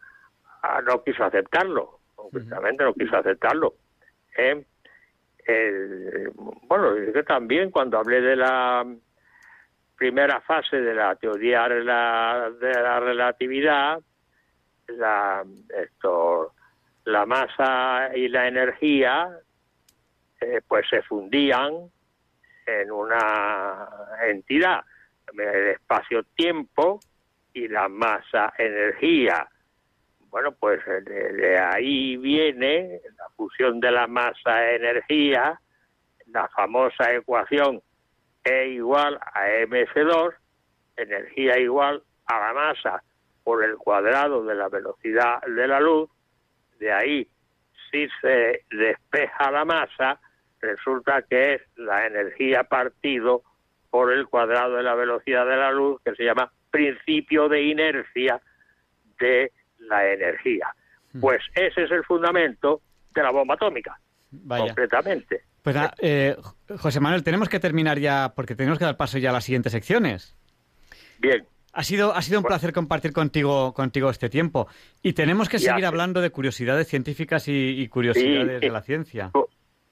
Speaker 8: ah, no quiso aceptarlo concretamente no quiso aceptarlo ¿eh? bueno yo también cuando hablé de la primera fase de la teoría de la, de la relatividad la esto la masa y la energía eh, pues se fundían en una entidad el espacio-tiempo y la masa energía. Bueno, pues de, ahí viene la fusión de la masa energía, la famosa ecuación E igual a mc2, energía igual a la masa por el cuadrado de la velocidad de la luz. De ahí, si se despeja la masa, resulta que es la energía partido por el cuadrado de la velocidad de la luz, que se llama principio de inercia de la energía. Hmm. Pues ese es el fundamento de la bomba atómica, completamente.
Speaker 1: Pues eh, José Manuel, tenemos que terminar ya porque tenemos que dar paso ya a las siguientes secciones.
Speaker 8: Bien.
Speaker 1: Ha sido, ha sido un placer compartir contigo, contigo este tiempo. Y tenemos que seguir hablando de curiosidades científicas y, curiosidades de la ciencia.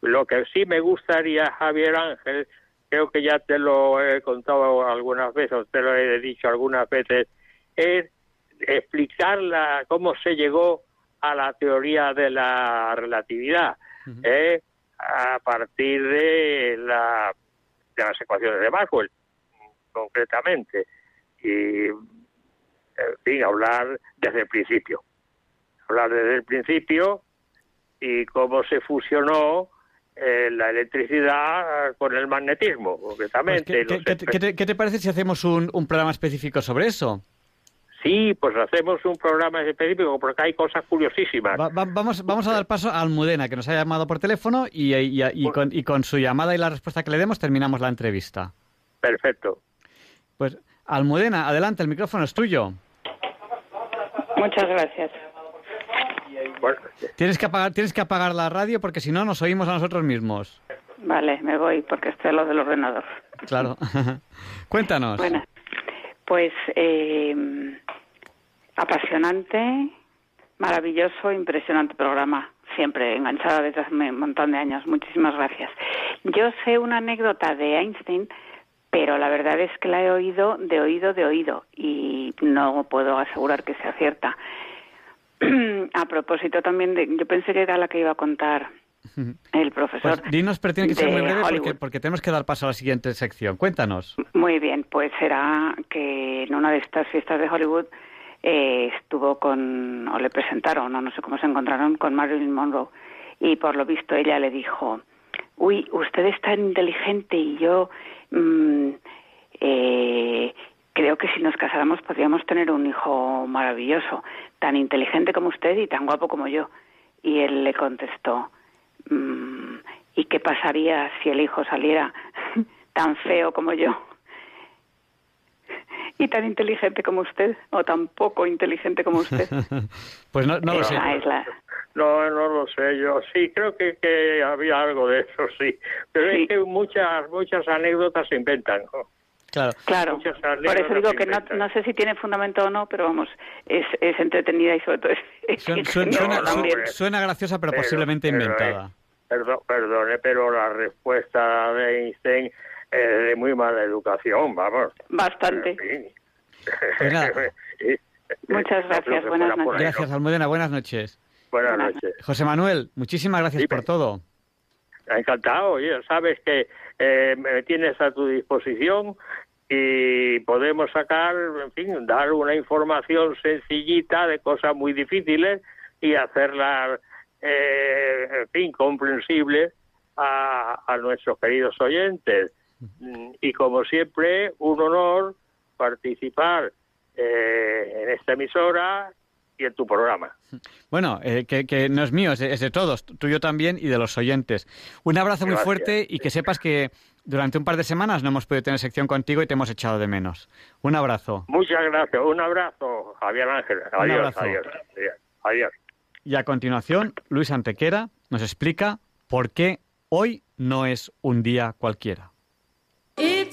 Speaker 8: Lo que sí me gustaría, Javier Ángel, creo que ya te lo he contado algunas veces, o te lo he dicho algunas veces, es explicar cómo se llegó a la teoría de la relatividad, ¿eh? a partir de, la, de las ecuaciones de Maxwell, concretamente, y, en fin, hablar desde el principio, hablar desde el principio y cómo se fusionó eh, la electricidad con el magnetismo, concretamente.
Speaker 1: Pues, ¿qué, te, parece si hacemos un, programa específico sobre eso?
Speaker 8: Sí, pues hacemos un programa específico porque hay cosas curiosísimas.
Speaker 1: vamos, vamos a dar paso a Almudena, que nos ha llamado por teléfono y, y, con, y con su llamada y la respuesta que le demos terminamos la entrevista.
Speaker 8: Perfecto.
Speaker 1: Pues Almudena, adelante, el micrófono es tuyo.
Speaker 10: Muchas gracias.
Speaker 1: Tienes que apagar, tienes que apagar la radio porque si no nos oímos a nosotros mismos.
Speaker 10: Vale, me voy porque estoy a lo del ordenador.
Speaker 1: Claro. Cuéntanos.
Speaker 10: Bueno, pues eh, apasionante, maravilloso, impresionante programa. Siempre enganchada desde hace un montón de años. Muchísimas gracias. Yo sé una anécdota de Einstein, pero la verdad es que la he oído de oído de oído y no puedo asegurar que sea cierta. a propósito también de, yo pensé que era la que iba a contar el profesor.
Speaker 1: Pues dinos, pero tiene que ser muy breve porque, tenemos que dar paso a la siguiente sección. Cuéntanos.
Speaker 10: Muy bien, pues será que en una de estas fiestas de Hollywood eh, estuvo con, o le presentaron, o no sé cómo se encontraron, con Marilyn Monroe. Y por lo visto ella le dijo, uy, usted es tan inteligente y yo mm, eh, creo que si nos casáramos podríamos tener un hijo maravilloso, tan inteligente como usted y tan guapo como yo. Y él le contestó, mm, ¿y qué pasaría si el hijo saliera tan feo como yo? y tan inteligente como usted, o tan poco inteligente como usted.
Speaker 1: pues no, no lo sé.
Speaker 8: No, no lo sé yo. Sí, creo que, que había algo de eso, sí. Pero es que muchas, muchas anécdotas se inventan.
Speaker 1: Claro.
Speaker 10: claro. Por eso digo que no, no, sé si tiene fundamento o no, pero vamos, es, es entretenida y sobre todo es,
Speaker 1: suena, graciosa, pero, posiblemente inventada.
Speaker 8: Perdón, perdone, pero la respuesta de Einstein es de muy mala educación, vamos.
Speaker 10: Bastante.
Speaker 1: Pues
Speaker 10: Muchas gracias, buenas noches.
Speaker 1: Gracias, Almudena, buenas noches.
Speaker 8: Buenas, noches.
Speaker 1: José Manuel, muchísimas gracias por todo.
Speaker 8: Encantado, ya sabes que eh, me tienes a tu disposición y podemos sacar, en fin, dar una información sencillita de cosas muy difíciles y hacerla, eh, en fin, comprensible a, a nuestros queridos oyentes. Y como siempre, un honor participar eh, en esta emisora y en tu programa.
Speaker 1: Bueno, eh, que, no es mío, es de, todos, tuyo también y de los oyentes. Un abrazo muy fuerte y que sepas que durante un par de semanas no hemos podido tener sección contigo y te hemos echado de menos. Un abrazo.
Speaker 8: Muchas gracias, un abrazo, Javier Ángel. Adiós, adiós, adiós.
Speaker 1: Y a continuación, Luis Antequera nos explica por qué hoy no es un día cualquiera.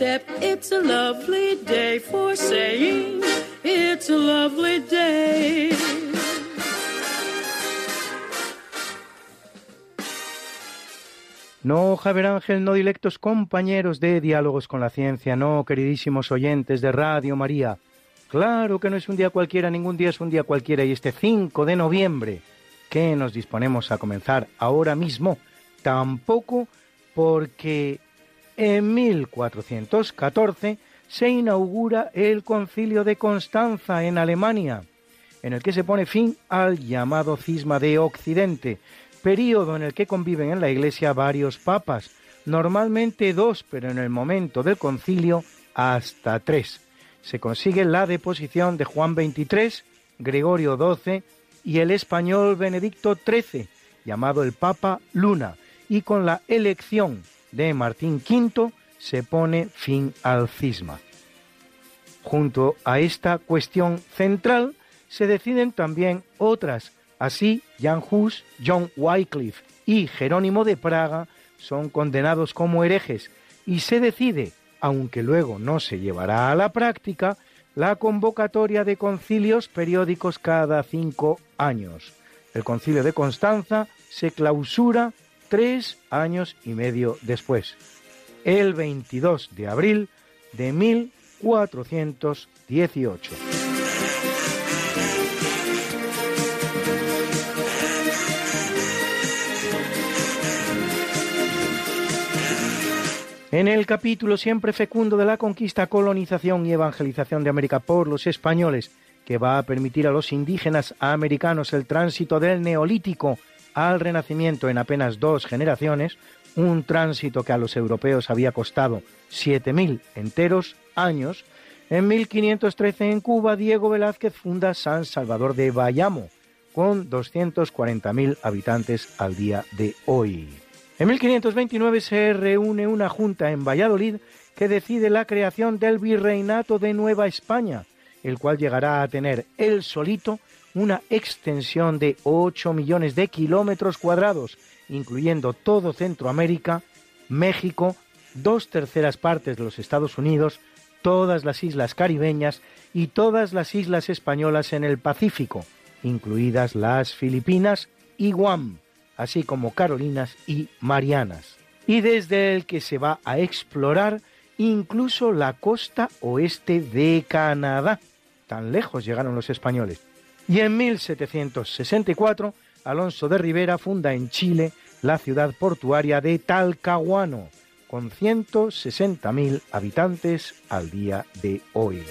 Speaker 1: it's a lovely day for saying it's a lovely day.
Speaker 11: No, Javier Ángel, no directos compañeros de Diálogos con la Ciencia, no, queridísimos oyentes de Radio María. Claro que no es un día cualquiera, ningún día es un día cualquiera, y este 5 de noviembre, que nos disponemos a comenzar ahora mismo, tampoco porque en 1414 se inaugura el Concilio de Constanza en Alemania, en el que se pone fin al llamado cisma de Occidente, período en el que conviven en la Iglesia varios papas, normalmente dos, pero en el momento del concilio hasta tres. Se consigue la deposición de Juan XXIII, Gregorio XII y el español Benedicto XIII, llamado el Papa Luna, y con la elección de Martín V se pone fin al cisma. Junto a esta cuestión central se deciden también otras. Así, Jan Hus, John Wycliffe y Jerónimo de Praga son condenados como herejes y se decide, aunque luego no se llevará a la práctica, la convocatoria de concilios periódicos cada cinco años. El concilio de Constanza se clausura tres años y medio después, el 22 de abril de 1418. En el capítulo siempre fecundo de la conquista, colonización y evangelización de América por los españoles, que va a permitir a los indígenas americanos el tránsito del neolítico al Renacimiento en apenas dos generaciones, un tránsito que a los europeos había costado 7.000 enteros años, en 1513 en Cuba Diego Velázquez funda San Salvador de Bayamo, con 240.000 habitantes al día de hoy. En 1529 se reúne una junta en Valladolid que decide la creación del Virreinato de Nueva España, el cual llegará a tener él solito una extensión de 8 millones de kilómetros cuadrados, incluyendo todo Centroamérica, México, dos terceras partes de los Estados Unidos, todas las islas caribeñas y todas las islas españolas en el Pacífico, incluidas las Filipinas y Guam, así como Carolinas y Marianas, y desde el que se va a explorar incluso la costa oeste de Canadá. Tan lejos llegaron los españoles. Y en 1764, Alonso de Rivera funda en Chile la ciudad portuaria de Talcahuano, con 160.000 habitantes al día de hoy.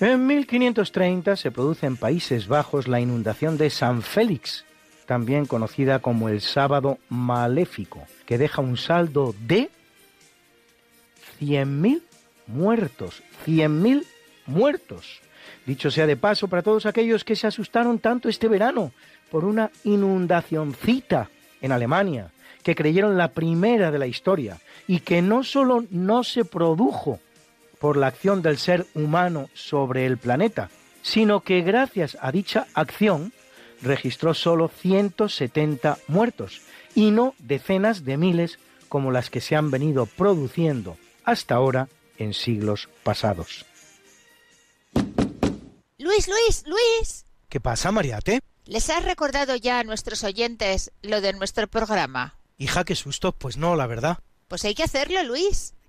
Speaker 11: En 1530 se produce en Países Bajos la inundación de San Félix, también conocida como el sábado maléfico, que deja un saldo de 100.000 muertos, 100.000 muertos. Dicho sea de paso para todos aquellos que se asustaron tanto este verano por una inundacioncita en Alemania, que creyeron la primera de la historia y que no solo no se produjo por la acción del ser humano sobre el planeta, sino que gracias a dicha acción registró solo 170 muertos y no decenas de miles como las que se han venido produciendo hasta ahora en siglos pasados.
Speaker 12: Luis, Luis, Luis.
Speaker 11: ¿Qué pasa, Mariate?
Speaker 12: ¿Les has recordado ya a nuestros oyentes lo de nuestro programa?
Speaker 11: Hija, qué susto, pues no, la verdad.
Speaker 12: Pues hay que hacerlo, Luis.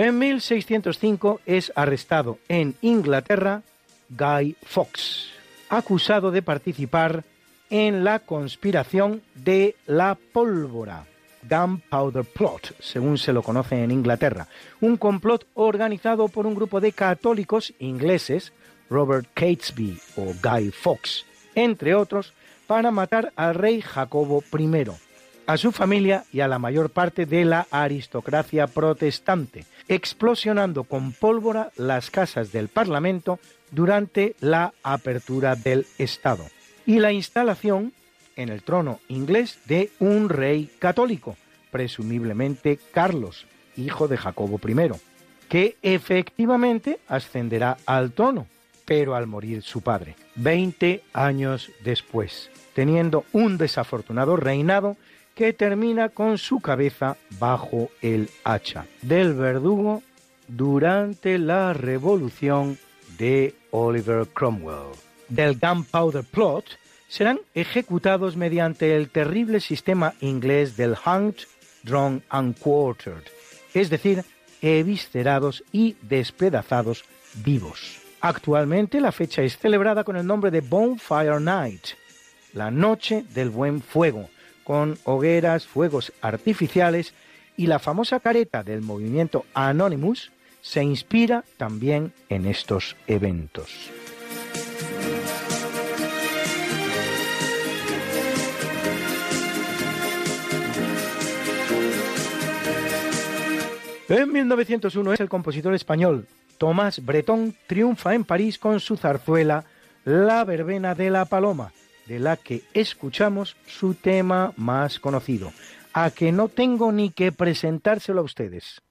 Speaker 11: En 1605 es arrestado en Inglaterra Guy Fawkes, acusado de participar en la conspiración de la pólvora, Gunpowder Plot, según se lo conoce en Inglaterra, un complot organizado por un grupo de católicos ingleses, Robert Catesby o Guy Fawkes, entre otros, para matar al rey Jacobo I, a su familia y a la mayor parte de la aristocracia protestante, explosionando con pólvora las casas del Parlamento durante la apertura del Estado y la instalación en el trono inglés de un rey católico, presumiblemente Carlos, hijo de Jacobo I, que efectivamente ascenderá al trono, pero al morir su padre, 20 años después, teniendo un desafortunado reinado que termina con su cabeza bajo el hacha del verdugo durante la revolución de Oliver Cromwell. Del Gunpowder Plot serán ejecutados mediante el terrible sistema inglés del Hanged, Drawn and Quartered, es decir, eviscerados y despedazados vivos. Actualmente la fecha es celebrada con el nombre de Bonfire Night, la noche del buen fuego, con hogueras, fuegos artificiales y la famosa careta del movimiento Anonymous se inspira también en estos eventos. En 1901 es el compositor español Tomás Bretón triunfa en París con su zarzuela La verbena de la paloma, de la que escuchamos su tema más conocido, a que no tengo ni que presentárselo a ustedes.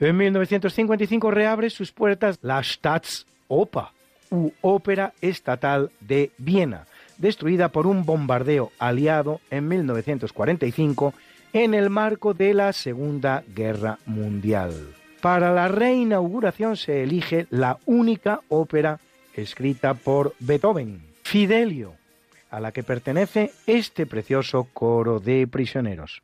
Speaker 13: En
Speaker 11: 1955 reabre sus puertas la Staatsoper, u Ópera Estatal de Viena, destruida por un bombardeo aliado en 1945 en el marco de la Segunda Guerra Mundial. Para la reinauguración se elige la única ópera escrita por Beethoven, Fidelio, a la que pertenece este precioso coro de prisioneros.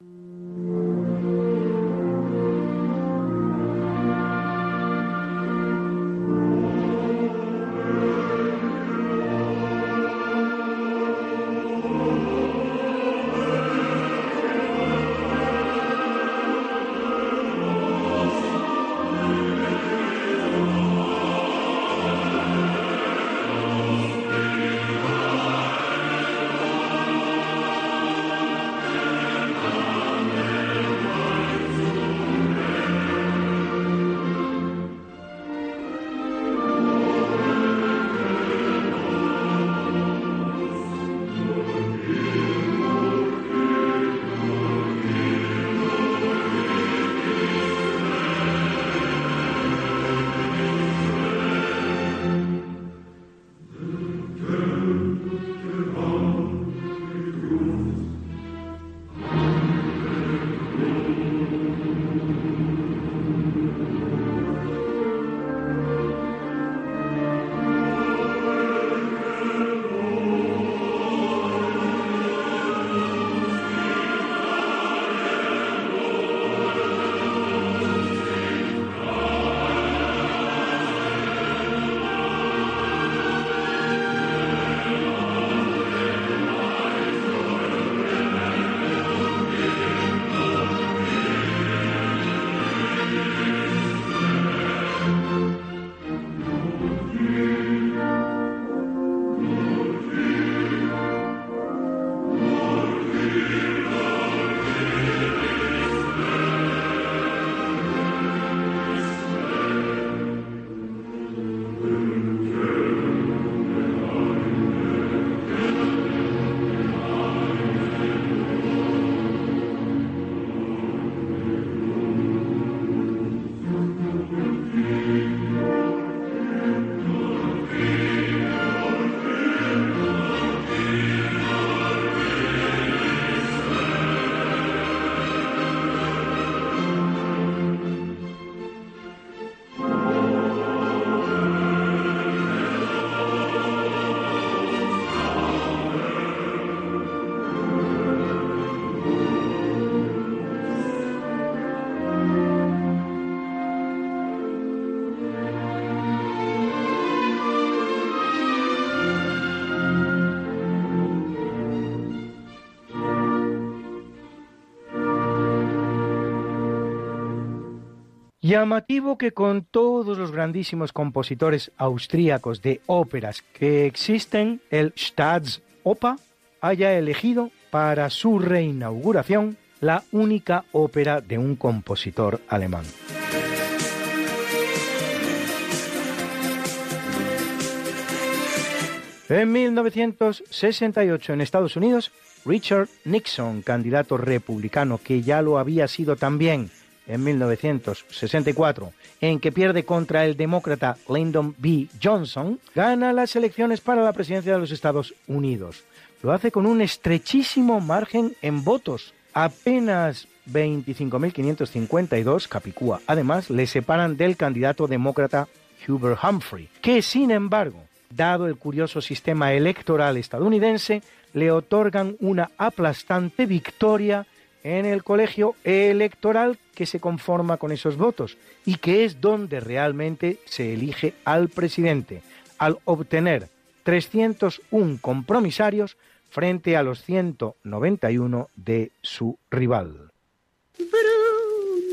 Speaker 11: Llamativo que con todos los grandísimos compositores austríacos de óperas que existen, el Staatsoper haya elegido para su reinauguración la única ópera de un compositor alemán. En 1968 en Estados Unidos, Richard Nixon, candidato republicano que ya lo había sido también en 1964, en que pierde contra el demócrata Lyndon B. Johnson, gana las elecciones para la presidencia de los Estados Unidos. Lo hace con un estrechísimo margen en votos, apenas 25.552, Capicúa. Además, le separan del candidato demócrata Hubert Humphrey, que sin embargo, dado el curioso sistema electoral estadounidense, le otorgan una aplastante victoria en el colegio electoral que se conforma con esos votos y que es donde realmente se elige al presidente, al obtener 301 compromisarios frente a los 191 de su rival.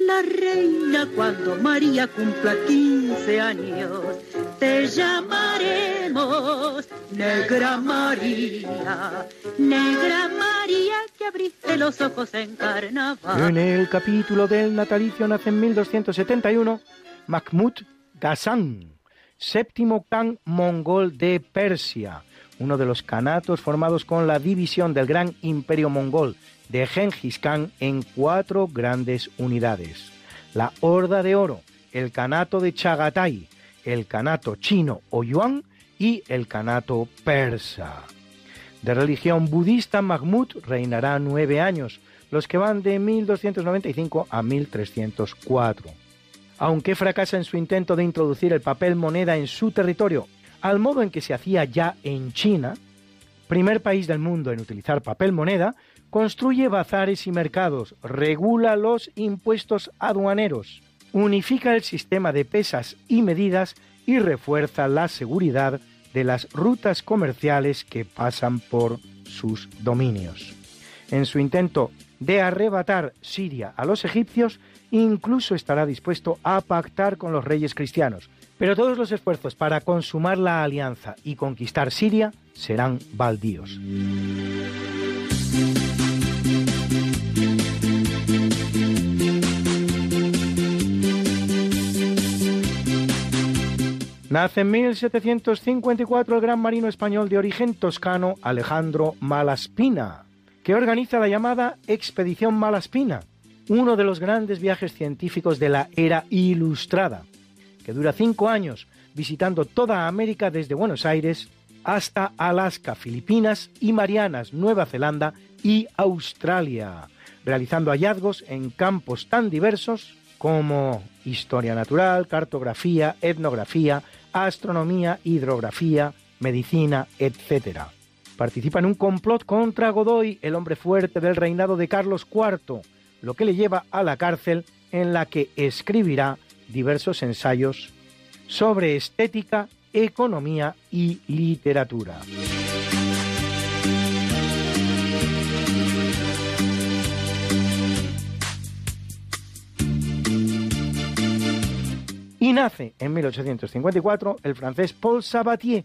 Speaker 14: la reina cuando María cumpla 15 años. Te llamaremos Negra María, Negra María que abriste los ojos en carnaval.
Speaker 11: En el capítulo del natalicio nace en 1271 Mahmud Ghazan, séptimo Khan mongol de Persia, uno de los kanatos formados con la división del gran imperio mongol de Genghis Khan en cuatro grandes unidades. La Horda de Oro, el Kanato de Chagatai, el Kanato chino o Yuan y el Kanato persa. De religión budista, Mahmud reinará nueve años, los que van de 1295 a 1304. Aunque fracasa en su intento de introducir el papel moneda en su territorio, al modo en que se hacía ya en China, primer país del mundo en utilizar papel moneda, construye bazares y mercados, regula los impuestos aduaneros, unifica el sistema de pesas y medidas y refuerza la seguridad de las rutas comerciales que pasan por sus dominios. En su intento de arrebatar Siria a los egipcios, incluso estará dispuesto a pactar con los reyes cristianos, pero todos los esfuerzos para consumar la alianza y conquistar Siria serán baldíos. Nace en 1754 el gran marino español de origen toscano Alejandro Malaspina, que organiza la llamada Expedición Malaspina, uno de los grandes viajes científicos de la era ilustrada, que dura cinco años visitando toda América desde Buenos Aires hasta Alaska, Filipinas y Marianas, Nueva Zelanda y Australia, realizando hallazgos en campos tan diversos como historia natural, cartografía, etnografía, astronomía, hidrografía, medicina, etc. Participa en un complot contra Godoy, el hombre fuerte del reinado de Carlos IV, lo que le lleva a la cárcel en la que escribirá diversos ensayos sobre estética, economía y literatura. Y nace en 1854 el francés Paul Sabatier,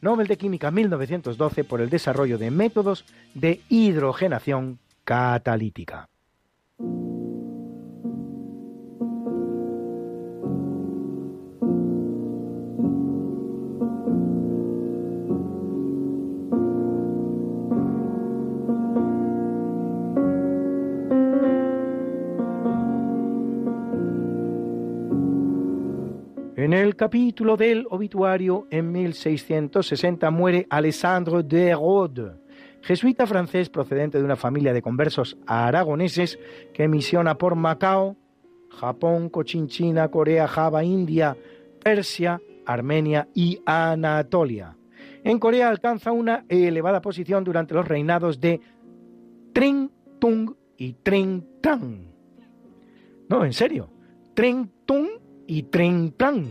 Speaker 11: Nobel de Química 1912 por el desarrollo de métodos de hidrogenación catalítica. En el capítulo del obituario, en 1660 muere Alessandro de Rode, jesuita francés procedente de una familia de conversos aragoneses que misiona por Macao, Japón, Cochinchina, Corea, Java, India, Persia, Armenia y Anatolia. En Corea alcanza una elevada posición durante los reinados de Trin, Tung y Trin, Tran. No, en serio. Trin, Tung y Trin, Tran.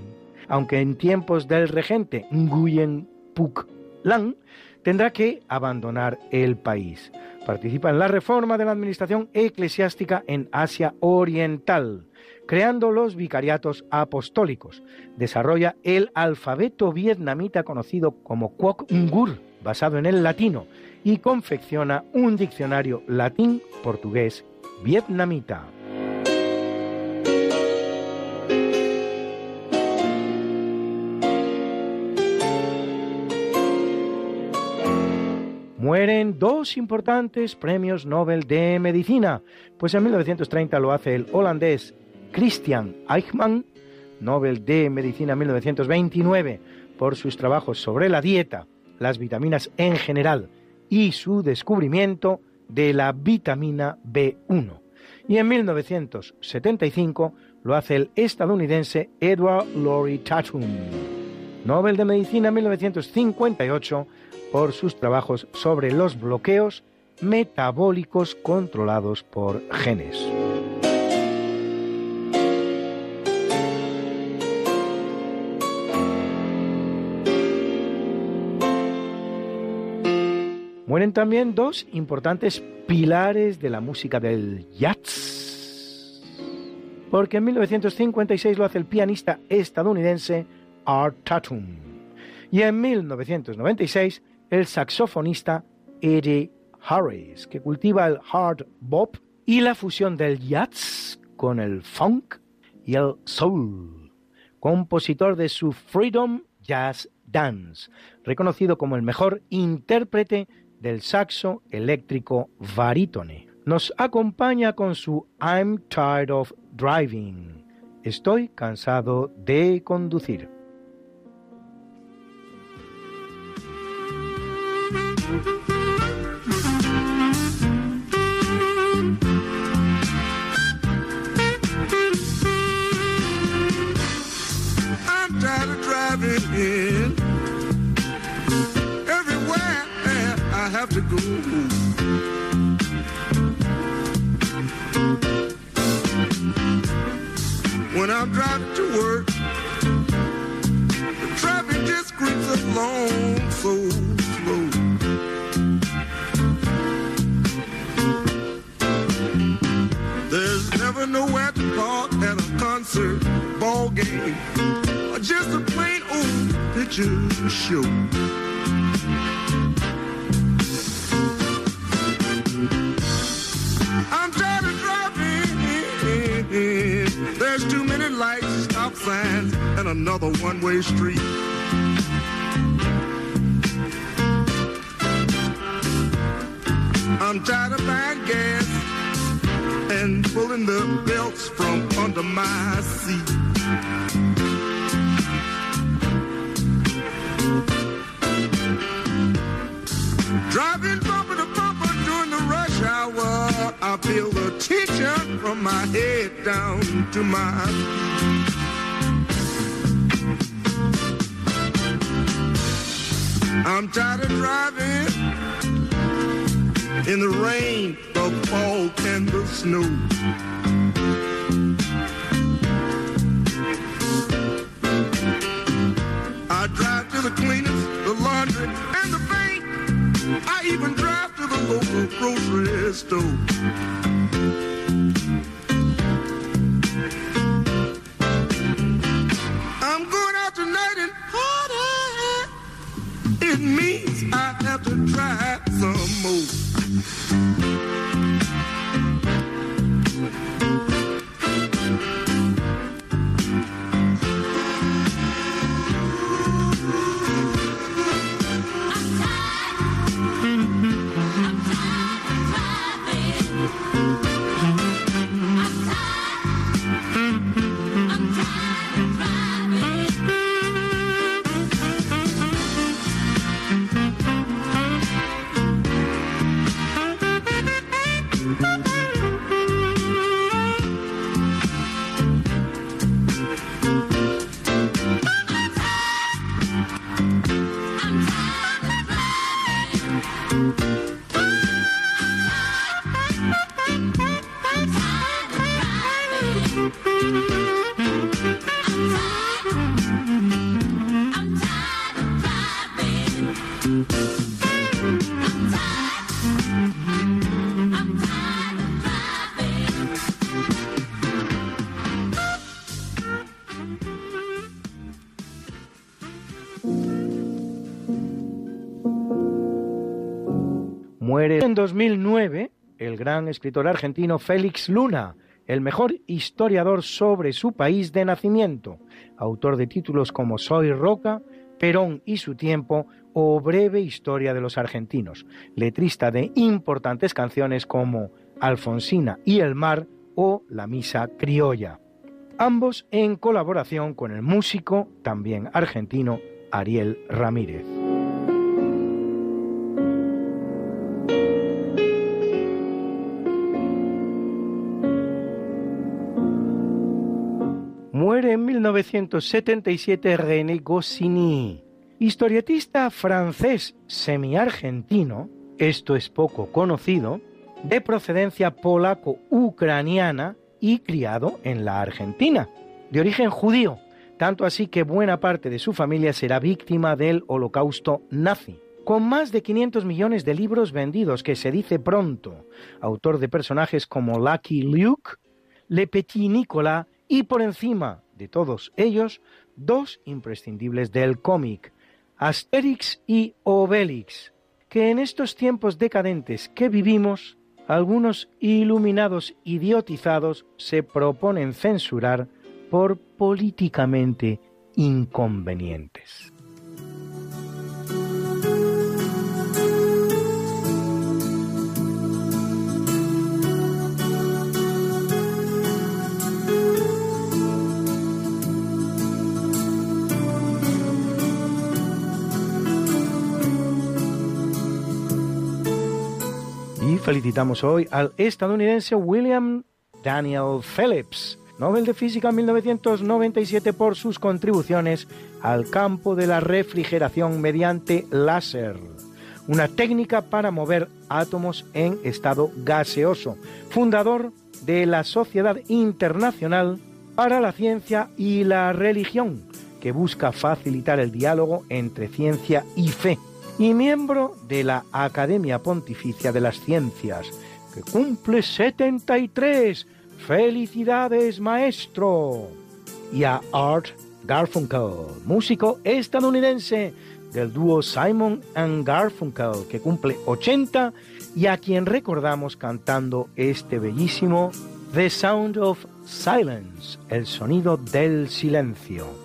Speaker 11: Aunque en tiempos del regente Nguyen Phuc Lan tendrá que abandonar el país. Participa en la reforma de la administración eclesiástica en Asia Oriental, creando los vicariatos apostólicos. Desarrolla el alfabeto vietnamita conocido como Quoc Ngur, basado en el latino, y confecciona un diccionario latín-portugués-vietnamita. Mueren dos importantes premios Nobel de Medicina, pues en 1930 lo hace el holandés Christian Eichmann, Nobel de Medicina 1929, por sus trabajos sobre la dieta, las vitaminas en general y su descubrimiento de la vitamina B1. Y en 1975 lo hace el estadounidense Edward Laurie Tatum, Nobel de Medicina 1958, por sus trabajos sobre los bloqueos metabólicos controlados por genes. Mueren también dos importantes pilares de la música del jazz. Porque en 1956 lo hace el pianista estadounidense Art Tatum. Y en 1996 el saxofonista Eddie Harris, que cultiva el hard bop y la fusión del jazz con el funk y el soul. Compositor de su Freedom Jazz Dance, reconocido como el mejor intérprete del saxo eléctrico barítone. Nos acompaña con su I'm tired of driving. Estoy cansado de conducir.
Speaker 15: In everywhere I have to go. When I'm driving to work, the traffic just creeps along so slow. There's never nowhere to park at concert, ball game, or just a plain old picture show. I'm tired of driving. There's too many lights, stop signs, and another one-way street. I'm tired of buying gas and pulling the belts from under my seat. Driving bumper to bumper during the rush hour, I feel the tension from my head down to my feet. I'm tired of driving in the rain, the fog, and the snow. I drive to the cleaners, the laundry, and the bank. I even drive to the local grocery store. I'm going out tonight and party. It means I have to try some more.
Speaker 11: Mm-hmm. En 2009 el gran escritor argentino Félix Luna, el mejor historiador sobre su país de nacimiento, autor de títulos como Soy Roca, Perón y su tiempo o Breve Historia de los Argentinos, letrista de importantes canciones como Alfonsina y el Mar o La Misa Criolla, ambos en colaboración con el músico, también argentino, Ariel Ramírez. Muere en 1977 René Goscinny, historietista francés semi-argentino, esto es poco conocido, de procedencia polaco-ucraniana y criado en la Argentina, de origen judío, tanto así que buena parte de su familia será víctima del holocausto nazi. Con más de 500 millones de libros vendidos, que se dice pronto, autor de personajes como Lucky Luke, Le Petit Nicolas y por encima de todos ellos, dos imprescindibles del cómic, Asterix y Obelix, que en estos tiempos decadentes que vivimos, algunos iluminados idiotizados se proponen censurar por políticamente inconvenientes. Felicitamos hoy al estadounidense William Daniel Phillips, Nobel de Física en 1997 por sus contribuciones al campo de la refrigeración mediante láser, una técnica para mover átomos en estado gaseoso, fundador de la Sociedad Internacional para la Ciencia y la Religión, que busca facilitar el diálogo entre ciencia y fe, y miembro de la Academia Pontificia de las Ciencias, que cumple 73 ¡Felicidades, maestro! Y a Art Garfunkel, músico estadounidense del dúo Simon and Garfunkel, que cumple 80 y a quien recordamos cantando este bellísimo The Sound of Silence, el sonido del silencio.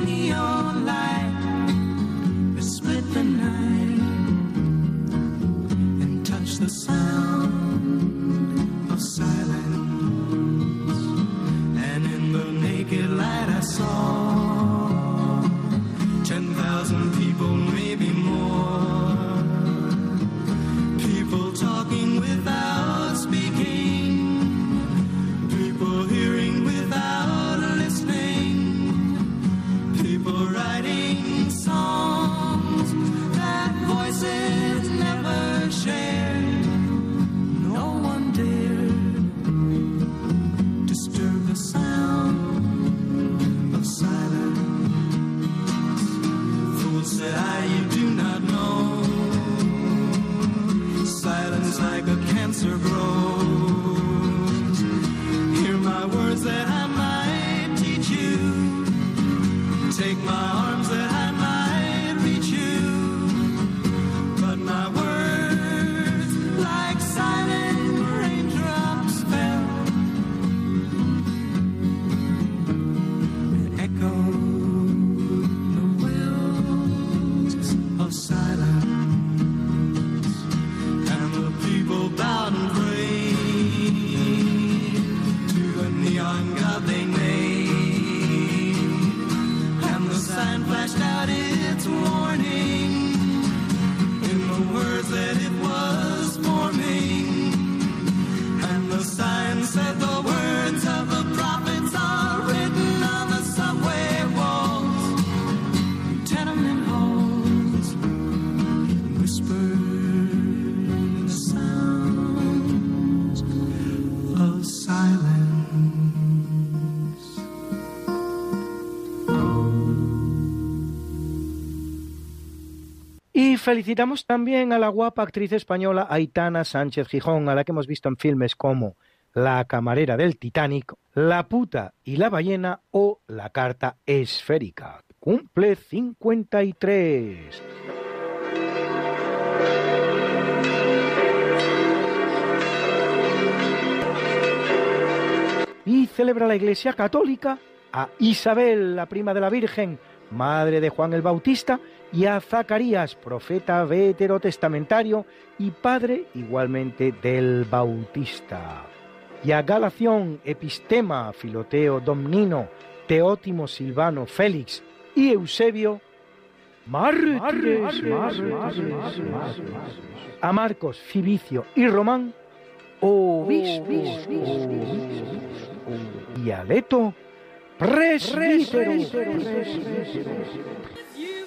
Speaker 16: of silence.
Speaker 11: Felicitamos también a la guapa actriz española Aitana Sánchez Gijón, a la que hemos visto en filmes como La camarera del Titanic, La puta y la ballena o La carta esférica. Cumple 53. Y celebra la Iglesia Católica a Isabel, la prima de la Virgen, madre de Juan el Bautista, y a Zacarías, profeta veterotestamentario y padre igualmente del Bautista. Y a Galación, Epistema, Filoteo, Domnino, Teótimo, Silvano, Félix y Eusebio, mártires, a Marcos, Fibicio y Román, obispos, y a Leto, presbítero.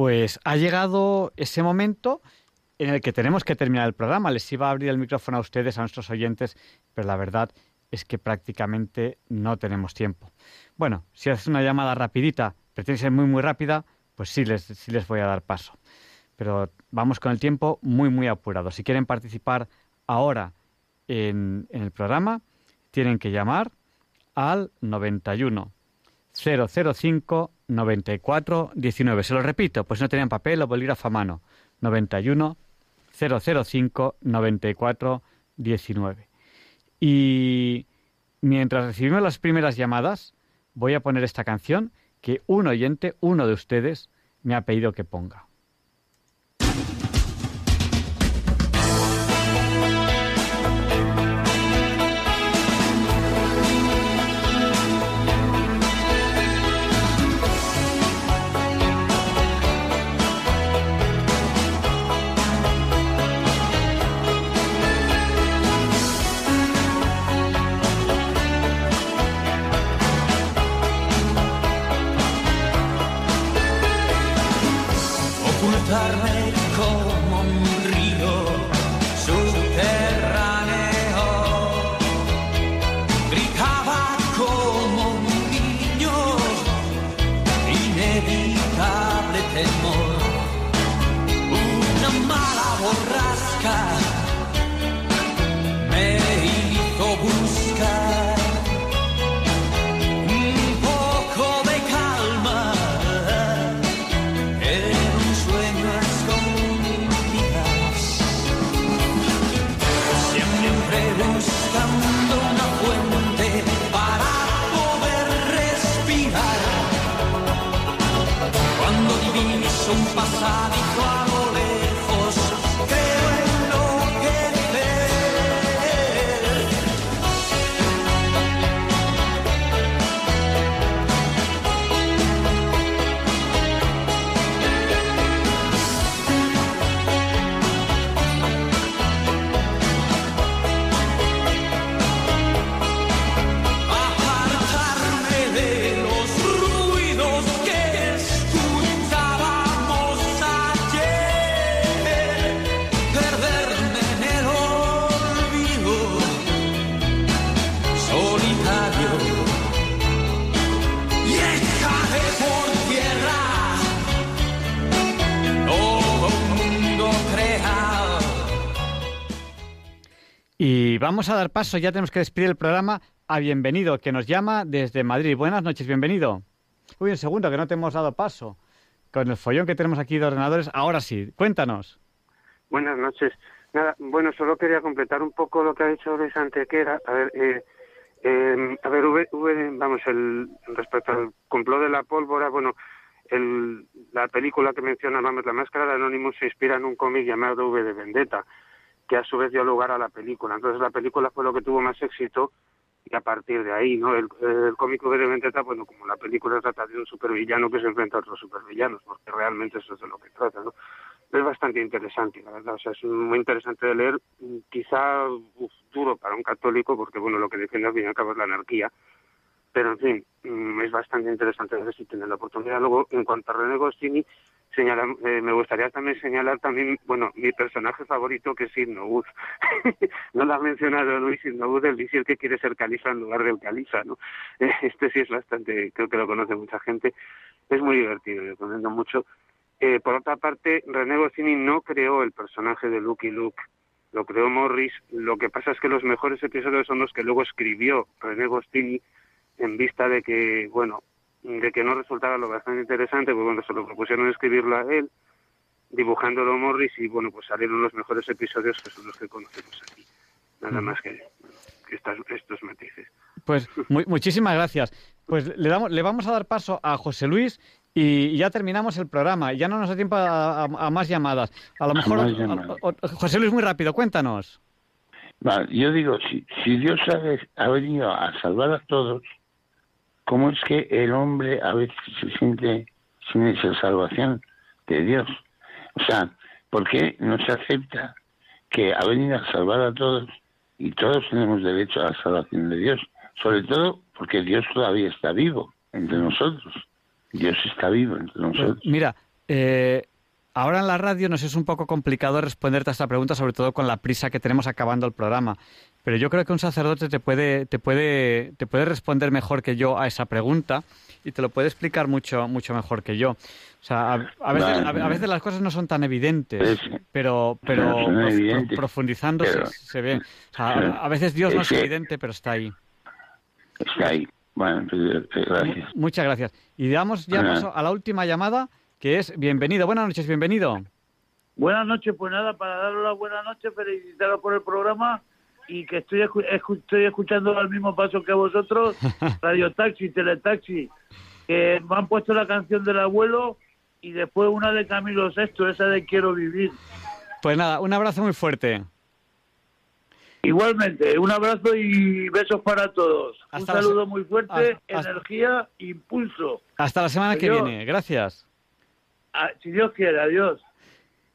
Speaker 1: Pues ha llegado ese momento en el que tenemos que terminar el programa. Les iba a abrir el micrófono a ustedes, a nuestros oyentes, pero la verdad es que prácticamente no tenemos tiempo. Bueno, si haces una llamada rapidita, pero tiene que ser muy, muy rápida, pues sí les, sí les voy a dar paso. Pero vamos con el tiempo muy, muy apurado. Si quieren participar ahora en, en el programa, tienen que llamar al 91 005 94 19. Se lo repito, pues no tenían papel o bolígrafo a mano. 91 005 94 19. Y mientras recibimos las primeras llamadas, voy a poner esta canción que un oyente, uno de ustedes, me ha pedido que ponga. Vamos a dar paso, ya tenemos que despedir el programa, a Bienvenido, que nos llama desde Madrid. Buenas noches, bienvenido. Uy, un segundo, que no te hemos dado paso. Con el follón que tenemos aquí de ordenadores, ahora sí, cuéntanos.
Speaker 17: Buenas noches. Nada, bueno, solo quería completar un poco lo que ha dicho Luis Antequera. A ver, eh, eh, a ver, V, V, vamos, el, respecto al complot de la pólvora, bueno, el, la película que menciona, vamos, La Máscara de Anonymous se inspira en un cómic llamado V de Vendetta, que a su vez dio lugar a la película. Entonces la película fue lo que tuvo más éxito y a partir de ahí, ¿no? El, el cómic V de Vendetta, bueno, como la película trata de un supervillano que se enfrenta a otros supervillanos, porque realmente eso es de lo que trata, ¿no? Es bastante interesante, la verdad, o sea, es muy interesante de leer, quizá uf, duro para un católico, porque, bueno, lo que defiende al fin y al cabo es la anarquía, pero en fin, mm, es bastante interesante ver si tienen la oportunidad. Luego, en cuanto a René Goscinny, señala, eh, me gustaría también señalar también, bueno, mi personaje favorito que es Wood. no lo ha mencionado Luis Wood, el visir que quiere ser califa en lugar del califa, ¿no? Este sí es bastante, creo que lo conoce mucha gente. Es muy divertido, lo recomiendo mucho. Eh, por otra parte, René Goscinny no creó el personaje de Lucky Luke, lo creó Morris. Lo que pasa es que los mejores episodios son los que luego escribió René Goscinny en vista de que, bueno, de que no resultaba lo bastante interesante, pues bueno, se lo propusieron escribirlo a él, dibujándolo Morris y bueno, pues salieron los mejores episodios que son los que conocemos aquí. Nada más que, que estas, estos matices.
Speaker 1: Pues mu- muchísimas gracias. Pues le, damos, le vamos a dar paso a José Luis y ya terminamos el programa. Ya no nos da tiempo a, a- a más llamadas. A lo mejor, José Luis, muy rápido, cuéntanos.
Speaker 18: Vale, yo digo, si, si Dios ha, ha venido a salvar a todos, ¿cómo es que el hombre a veces se siente sin esa salvación de Dios? O sea, ¿por qué no se acepta que ha venido a salvar a todos y todos tenemos derecho a la salvación de Dios? Sobre todo porque Dios todavía está vivo entre nosotros. Dios está vivo entre
Speaker 1: Pues,
Speaker 18: nosotros.
Speaker 1: mira, eh, ahora en la radio nos es un poco complicado responderte a esta pregunta, sobre todo con la prisa que tenemos acabando el programa. Pero yo creo que un sacerdote te puede, te puede, te puede responder mejor que yo a esa pregunta y te lo puede explicar mucho, mucho mejor que yo. O sea, a, a veces, a, a veces las cosas no son tan evidentes, pero, pero
Speaker 18: No son
Speaker 1: prof- pro-
Speaker 18: evidentes,
Speaker 1: profundizando se-
Speaker 18: pero-
Speaker 1: se, ve. O sea, a, veces Dios no es evidente, pero está ahí.
Speaker 18: Está ahí. Bueno, pues, eh, gracias.
Speaker 1: Muchas gracias. Y damos ya paso a la última llamada, que es bienvenido. Buenas noches, bienvenido.
Speaker 3: Buenas noches, pues nada, para daros las buenas noches, felicitaros por el programa y que estoy, escu- estoy escuchando al mismo paso que vosotros, Radio Taxi, Teletaxi, que me han puesto la canción del abuelo y después una de Camilo Sexto, esa de Quiero Vivir.
Speaker 1: Pues nada, un abrazo muy fuerte.
Speaker 3: Igualmente, un abrazo y besos para todos.
Speaker 1: Hasta
Speaker 3: un
Speaker 1: la
Speaker 3: saludo muy fuerte,
Speaker 1: hasta-
Speaker 3: energía, impulso.
Speaker 1: Hasta la semana que viene. Gracias.
Speaker 3: Ah, si Dios quiere, adiós.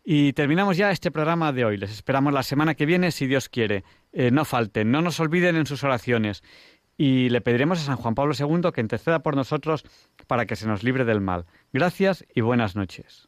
Speaker 1: Y terminamos ya este programa de hoy. Les esperamos la semana que viene, si Dios quiere. Eh, no falten, no nos olviden en sus oraciones. Y le pediremos a San Juan Pablo II que interceda por nosotros para que se nos libre del mal. Gracias y buenas noches.